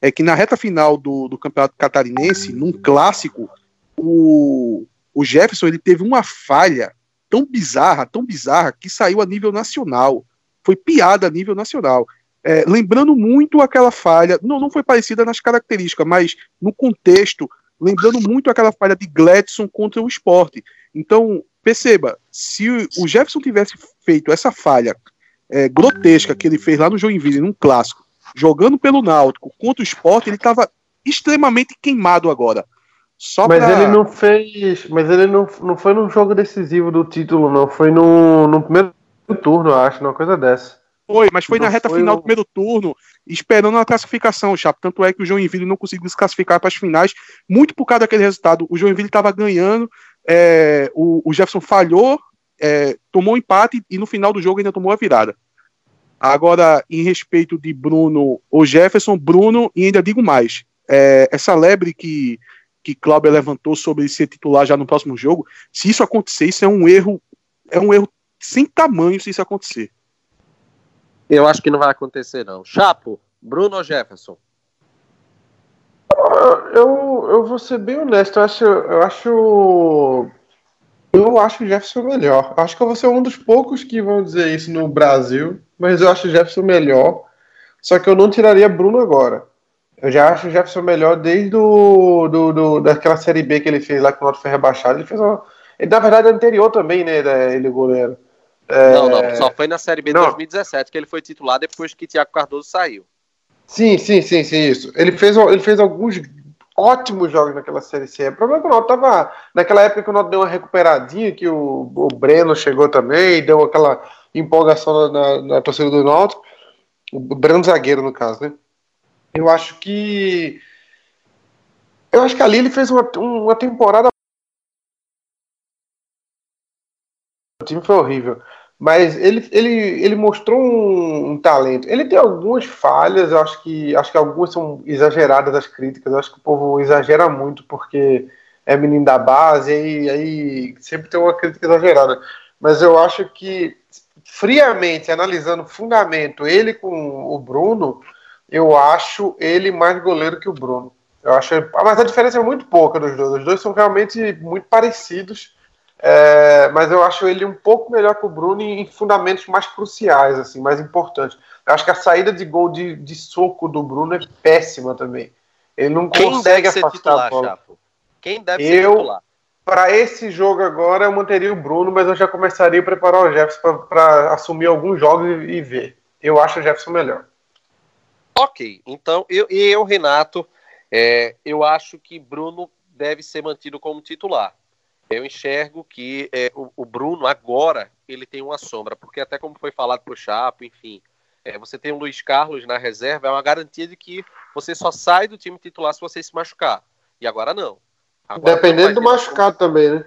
é que na reta final do, do Campeonato Catarinense, num clássico, o, o Jefferson ele teve uma falha tão bizarra, tão bizarra, que saiu a nível nacional, foi piada a nível nacional é, lembrando muito aquela falha, não, não foi parecida nas características, mas no contexto, lembrando muito aquela falha de Gladson contra o esporte. Então, perceba, se o Jefferson tivesse feito essa falha é, grotesca que ele fez lá no Joinville, num clássico, jogando pelo Náutico contra o esporte, ele estava extremamente queimado agora. Só mas pra... ele não fez. Mas ele não, não foi num jogo decisivo do título, não. Foi no, no primeiro turno, acho, uma coisa dessa. Foi, mas foi não na reta foi final do primeiro turno, esperando a classificação, Chapo. Tanto é que o Joinville não conseguiu se classificar para as finais, muito por causa daquele resultado. O Joinville estava ganhando, é, o, o, Jefferson falhou, é, tomou um empate e no final do jogo ainda tomou a virada. Agora, em respeito de Bruno ou Jefferson, Bruno, e ainda digo mais, é, essa lebre que, que Cláudio levantou sobre ser titular já no próximo jogo, se isso acontecer, isso é um erro, é um erro sem tamanho se isso acontecer. Eu acho que não vai acontecer, não. Chapo, Bruno ou Jefferson? Eu, eu vou ser bem honesto, eu acho, eu acho. Eu acho o Jefferson melhor. Acho que eu vou ser um dos poucos que vão dizer isso no Brasil, mas eu acho o Jefferson melhor. Só que eu não tiraria Bruno agora. Eu já acho o Jefferson melhor desde do, do, do daquela série B que ele fez lá com o Noto foi rebaixado. Ele fez uma. Ele, na verdade, anterior também, né? Ele goleiro. É... Não, não, só foi na Série B de 2017 que ele foi titular depois que Thiago Cardoso saiu. Sim, sim, sim, sim, isso. Ele fez, ele fez alguns ótimos jogos naquela Série C. O problema é que o Noto tava. Naquela época que o Noto deu uma recuperadinha, que o, o Breno chegou também, deu aquela empolgação na, na torcida do Náutico. O Breno zagueiro, no caso, né? Eu acho que. Eu acho que ali ele fez uma, uma temporada. O time foi horrível. Mas ele, ele, ele mostrou um, um, talento. Ele tem algumas falhas, eu acho que acho que algumas são exageradas as críticas. Eu acho que o povo exagera muito porque é menino da base e aí sempre tem uma crítica exagerada. Mas eu acho que friamente analisando o fundamento, ele com o Bruno, eu acho ele mais goleiro que o Bruno. Eu acho, mas a diferença é muito pouca dos dois. Os dois são realmente muito parecidos é, mas eu acho ele um pouco melhor que o Bruno em, fundamentos mais cruciais, assim, mais importantes. Eu acho que a saída de gol de, de soco do Bruno é péssima também. Ele não Quem consegue afastar titular, a bola. Chapo? Quem deve ser eu, titular? Para esse jogo agora, eu manteria o Bruno, mas eu já começaria a preparar o Jefferson para assumir alguns jogos e, e, ver. Eu acho o Jefferson melhor. Ok, então eu e eu, Renato, é, eu acho que Bruno deve ser mantido como titular eu enxergo que é, o, o, Bruno agora ele tem uma sombra, porque até como foi falado por Chapo, enfim, é, você tem o Luiz Carlos na reserva, é uma garantia de que você só sai do time titular se você se machucar. E agora não. Agora Dependendo do machucado como... também, né?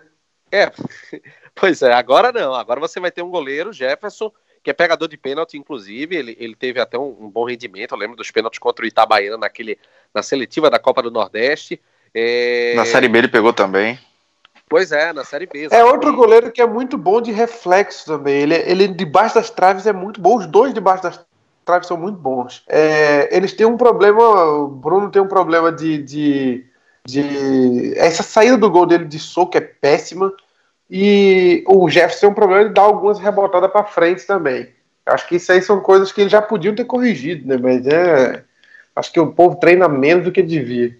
É, pois é, agora não. Agora você vai ter um goleiro, Jefferson, que é pegador de pênalti, inclusive, ele, ele teve até um, um, bom rendimento, eu lembro dos pênaltis contra o Itabaiana naquele, na seletiva da Copa do Nordeste. É... Na Série B ele pegou também. Pois é, na Série B. É outro goleiro que é muito bom de reflexo também. Ele, ele debaixo das traves é muito bom. Os dois debaixo das traves são muito bons. É, eles têm um problema. O Bruno tem um problema de, de, de. Essa saída do gol dele de soco é péssima. E o Jefferson tem um problema de dar algumas rebotadas para frente também. Acho que isso aí são coisas que eles já podiam ter corrigido, né? Mas é. Acho que o povo treina menos do que devia.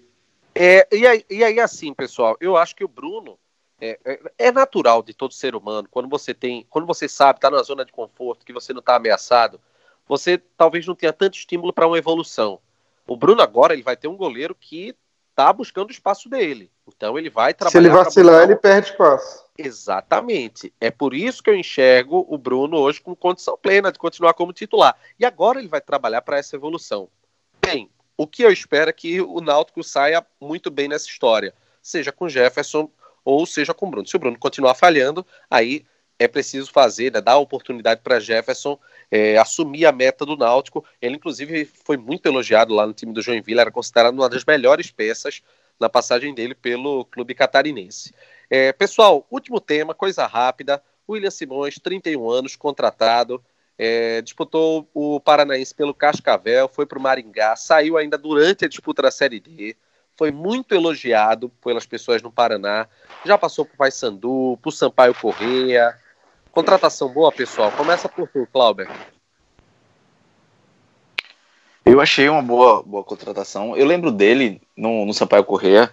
É, e, aí, e aí, assim, pessoal, eu acho que o Bruno é, é, é, natural de todo ser humano, quando você tem, quando você sabe, está na zona de conforto, que você não está ameaçado, você talvez não tenha tanto estímulo para uma evolução. O Bruno agora ele vai ter um goleiro que está buscando o espaço dele. Então ele vai trabalhar. Se ele vacilar, ele perde espaço. Exatamente. É por isso que eu enxergo o Bruno hoje com condição plena de continuar como titular. E agora ele vai trabalhar para essa evolução. Bem, o que eu espero é que o Náutico saia muito bem nessa história, seja com Jefferson ou seja com o Bruno. Se o Bruno continuar falhando, aí é preciso fazer, né, dar oportunidade para Jefferson é, assumir a meta do Náutico. Ele, inclusive, foi muito elogiado lá no time do Joinville, era considerado uma das melhores peças na passagem dele pelo clube catarinense. É, pessoal, último tema, coisa rápida. William Simões, 31 anos, contratado, é, disputou o Paranaense pelo Cascavel, foi para o Maringá, saiu ainda durante a disputa da Série D foi muito elogiado pelas pessoas no Paraná. Já passou por Paysandu, por Sampaio Correia. Contratação boa, pessoal. Começa por tu, Clauber. Eu achei uma boa, boa contratação. Eu lembro dele no, no Sampaio Correia,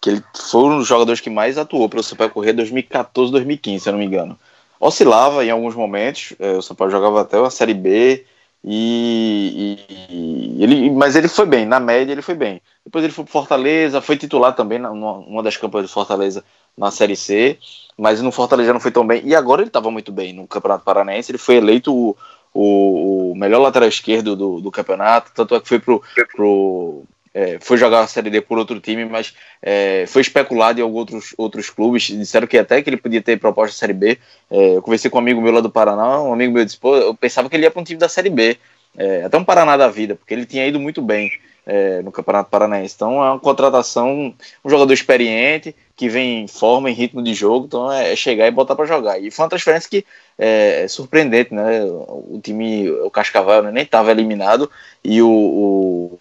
que ele foi um dos jogadores que mais atuou pelo Sampaio Correia 2014, 2015, se eu não me engano. Oscilava em alguns momentos, é, o Sampaio jogava até a Série B, e, e, ele, mas ele foi bem, na média ele foi bem. Depois ele foi para Fortaleza, foi titular também numa das campanhas do Fortaleza na Série C, mas no Fortaleza não foi tão bem. E agora ele estava muito bem no Campeonato Paranaense, ele foi eleito o, o, o melhor lateral esquerdo do, do, campeonato, tanto é que foi pro, pro é, foi jogar a Série D por outro time, mas é, foi especulado em outros, outros clubes. Disseram que até que ele podia ter proposta Série B. É, eu conversei com um amigo meu lá do Paraná, um amigo meu disse: Pô, eu pensava que ele ia para um time da Série B, é, até um Paraná da vida, porque ele tinha ido muito bem é, no Campeonato Paranaense. Então é uma contratação, um jogador experiente, que vem em forma, em ritmo de jogo, então é, é chegar e botar para jogar. E foi uma transferência que é, é, surpreendente, né? O time, o Cascavel né, nem estava eliminado e o, o,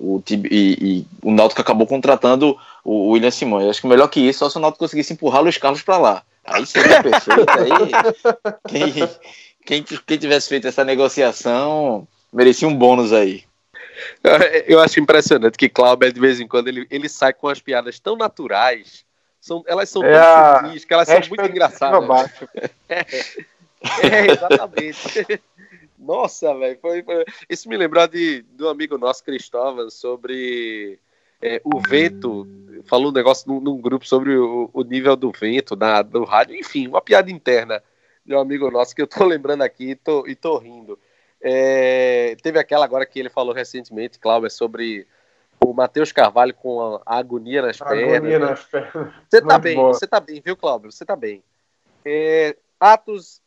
o, time, e, e, o Náutico acabou contratando o William Simões. Acho que melhor que isso, só se o Náutico conseguisse empurrar o Luiz Carlos para lá. Aí seria perfeito. Aí, quem, quem, quem tivesse feito essa negociação merecia um bônus aí. Eu acho impressionante que Cláudio, de vez em quando, ele, ele sai com as piadas tão naturais. São, elas são é tão sutis, que elas são muito engraçadas. É, é, exatamente. Nossa, velho. Foi, foi, Isso me lembrou de, de um amigo nosso, Cristóvão, sobre é, o vento. Falou um negócio num, num grupo sobre o, o, nível do vento na, do rádio. Enfim, uma piada interna de um amigo nosso que eu tô lembrando aqui e tô, e tô rindo. É, teve aquela agora que ele falou recentemente, Cláudio, sobre o Matheus Carvalho com a, agonia nas a pernas. Agonia né? nas pernas. Você tá bem, boa. você tá bem, viu, Cláudio? Você tá bem. É, Atos,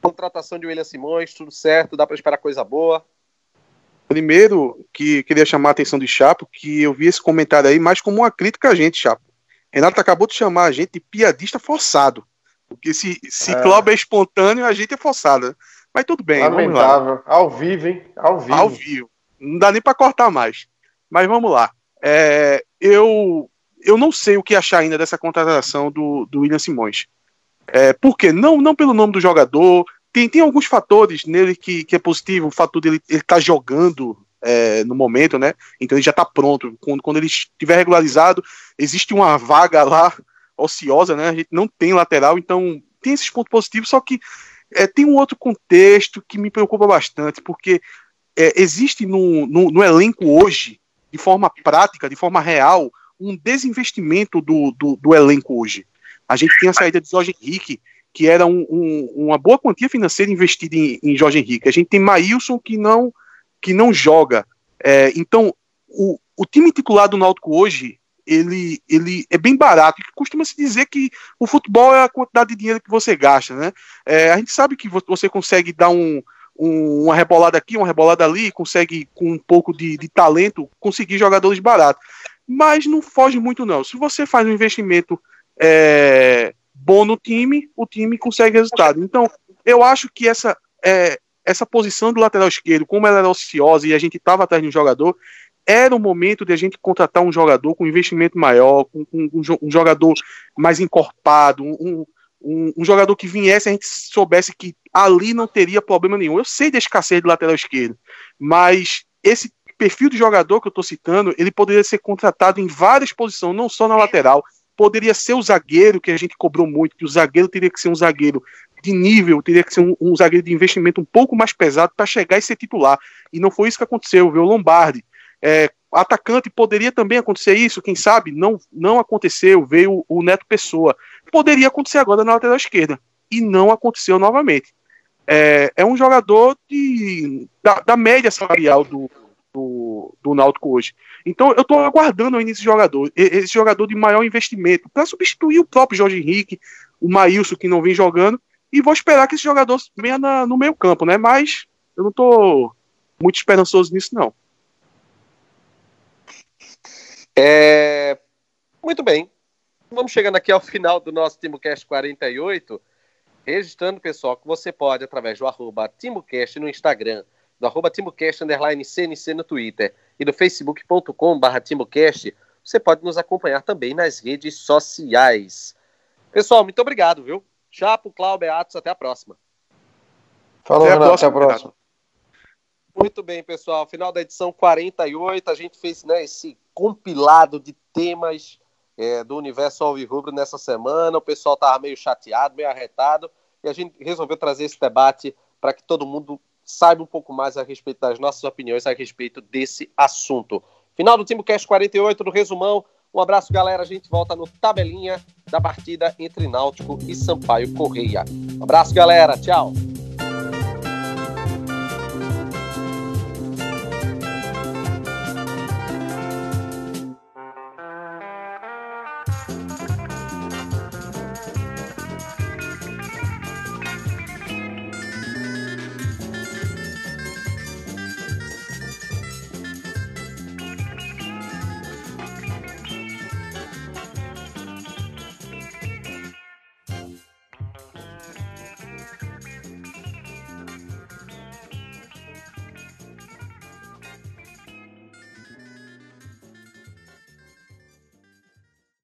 contratação de William Simões, tudo certo, dá para esperar coisa boa. Primeiro, que queria chamar a atenção de Chapo, que eu vi esse comentário aí mais como uma crítica a gente, Chapo. Renato acabou de chamar a gente de piadista forçado. Porque se, se é. Cláudio é espontâneo, a gente é forçado. Mas tudo bem. Lamentável. Ao vivo, hein? Ao vivo. Ao vivo. Não dá nem para cortar mais. Mas vamos lá. É, eu, eu não sei o que achar ainda dessa contratação do, do William Simões. É, por quê? Não, não pelo nome do jogador. Tem, tem alguns fatores nele que, que é positivo. O fato dele ele estar tá jogando é, no momento, né? Então ele já está pronto. Quando, quando ele estiver regularizado, existe uma vaga lá ociosa, né? A gente não tem lateral, então tem esses pontos positivos, só que é, tem um outro contexto que me preocupa bastante, porque é, existe no, no, no, elenco hoje, de forma prática, de forma real, um desinvestimento do, do, do elenco hoje. A gente tem a saída de Jorge Henrique, que era um, um, uma boa quantia financeira investida em, em Jorge Henrique. A gente tem Maílson, que não, que não joga. É, então, o, o time titular do Náutico hoje, ele, ele é bem barato. Costuma se dizer que o futebol é a quantidade de dinheiro que você gasta, né? É, a gente sabe que você consegue dar um, um, uma rebolada aqui, uma rebolada ali, consegue com um pouco de, de talento conseguir jogadores baratos. Mas não foge muito não. Se você faz um investimento é, bom no time, o time consegue resultado. Então, eu acho que essa é, essa posição do lateral esquerdo, como ela era ociosa e a gente estava atrás de um jogador, era o momento de a gente contratar um jogador com investimento maior, com, com um, jogador mais encorpado, um, um, um, jogador que viesse a gente soubesse que ali não teria problema nenhum. Eu sei da escassez do lateral esquerdo, mas esse perfil de jogador que eu estou citando, ele poderia ser contratado em várias posições, não só na lateral. Poderia ser o zagueiro, que a gente cobrou muito, que o zagueiro teria que ser um zagueiro de nível, teria que ser um, um zagueiro de investimento um pouco mais pesado para chegar e ser titular. E não foi isso que aconteceu, viu? O Lombardi é, atacante poderia também acontecer isso, quem sabe? Não, não aconteceu, veio o Neto Pessoa. Poderia acontecer agora na lateral esquerda. E não aconteceu novamente. É, é um jogador de, da, da média salarial do, do, do Náutico hoje. Então eu estou aguardando ainda esse jogador, esse jogador de maior investimento, para substituir o próprio Jorge Henrique, o Maílson que não vem jogando, e vou esperar que esse jogador venha na, no meio campo, né? Mas eu não estou muito esperançoso nisso, não. É... Muito bem. Vamos chegando aqui ao final do nosso TimoCast 48. Registrando, pessoal, que você pode, através do arroba TimoCast no Instagram, do arroba TimoCast underline CNC no Twitter e do facebook.com barra TimoCast, você pode nos acompanhar também nas redes sociais. Pessoal, muito obrigado, viu? Chapo, Cláudio, Atos, até a próxima. Falou, até a próxima. Até a próxima. Muito bem, pessoal. Final da edição 48, a gente fez né, esse compilado de temas é, do universo Alvirrubro nessa semana. O pessoal estava meio chateado, meio arretado, e a gente resolveu trazer esse debate para que todo mundo saiba um pouco mais a respeito das nossas opiniões a respeito desse assunto. Final do Time Cast 48, no resumão. Um abraço, galera. A gente volta no tabelinha da partida entre Náutico e Sampaio Correia. Um abraço, galera. Tchau.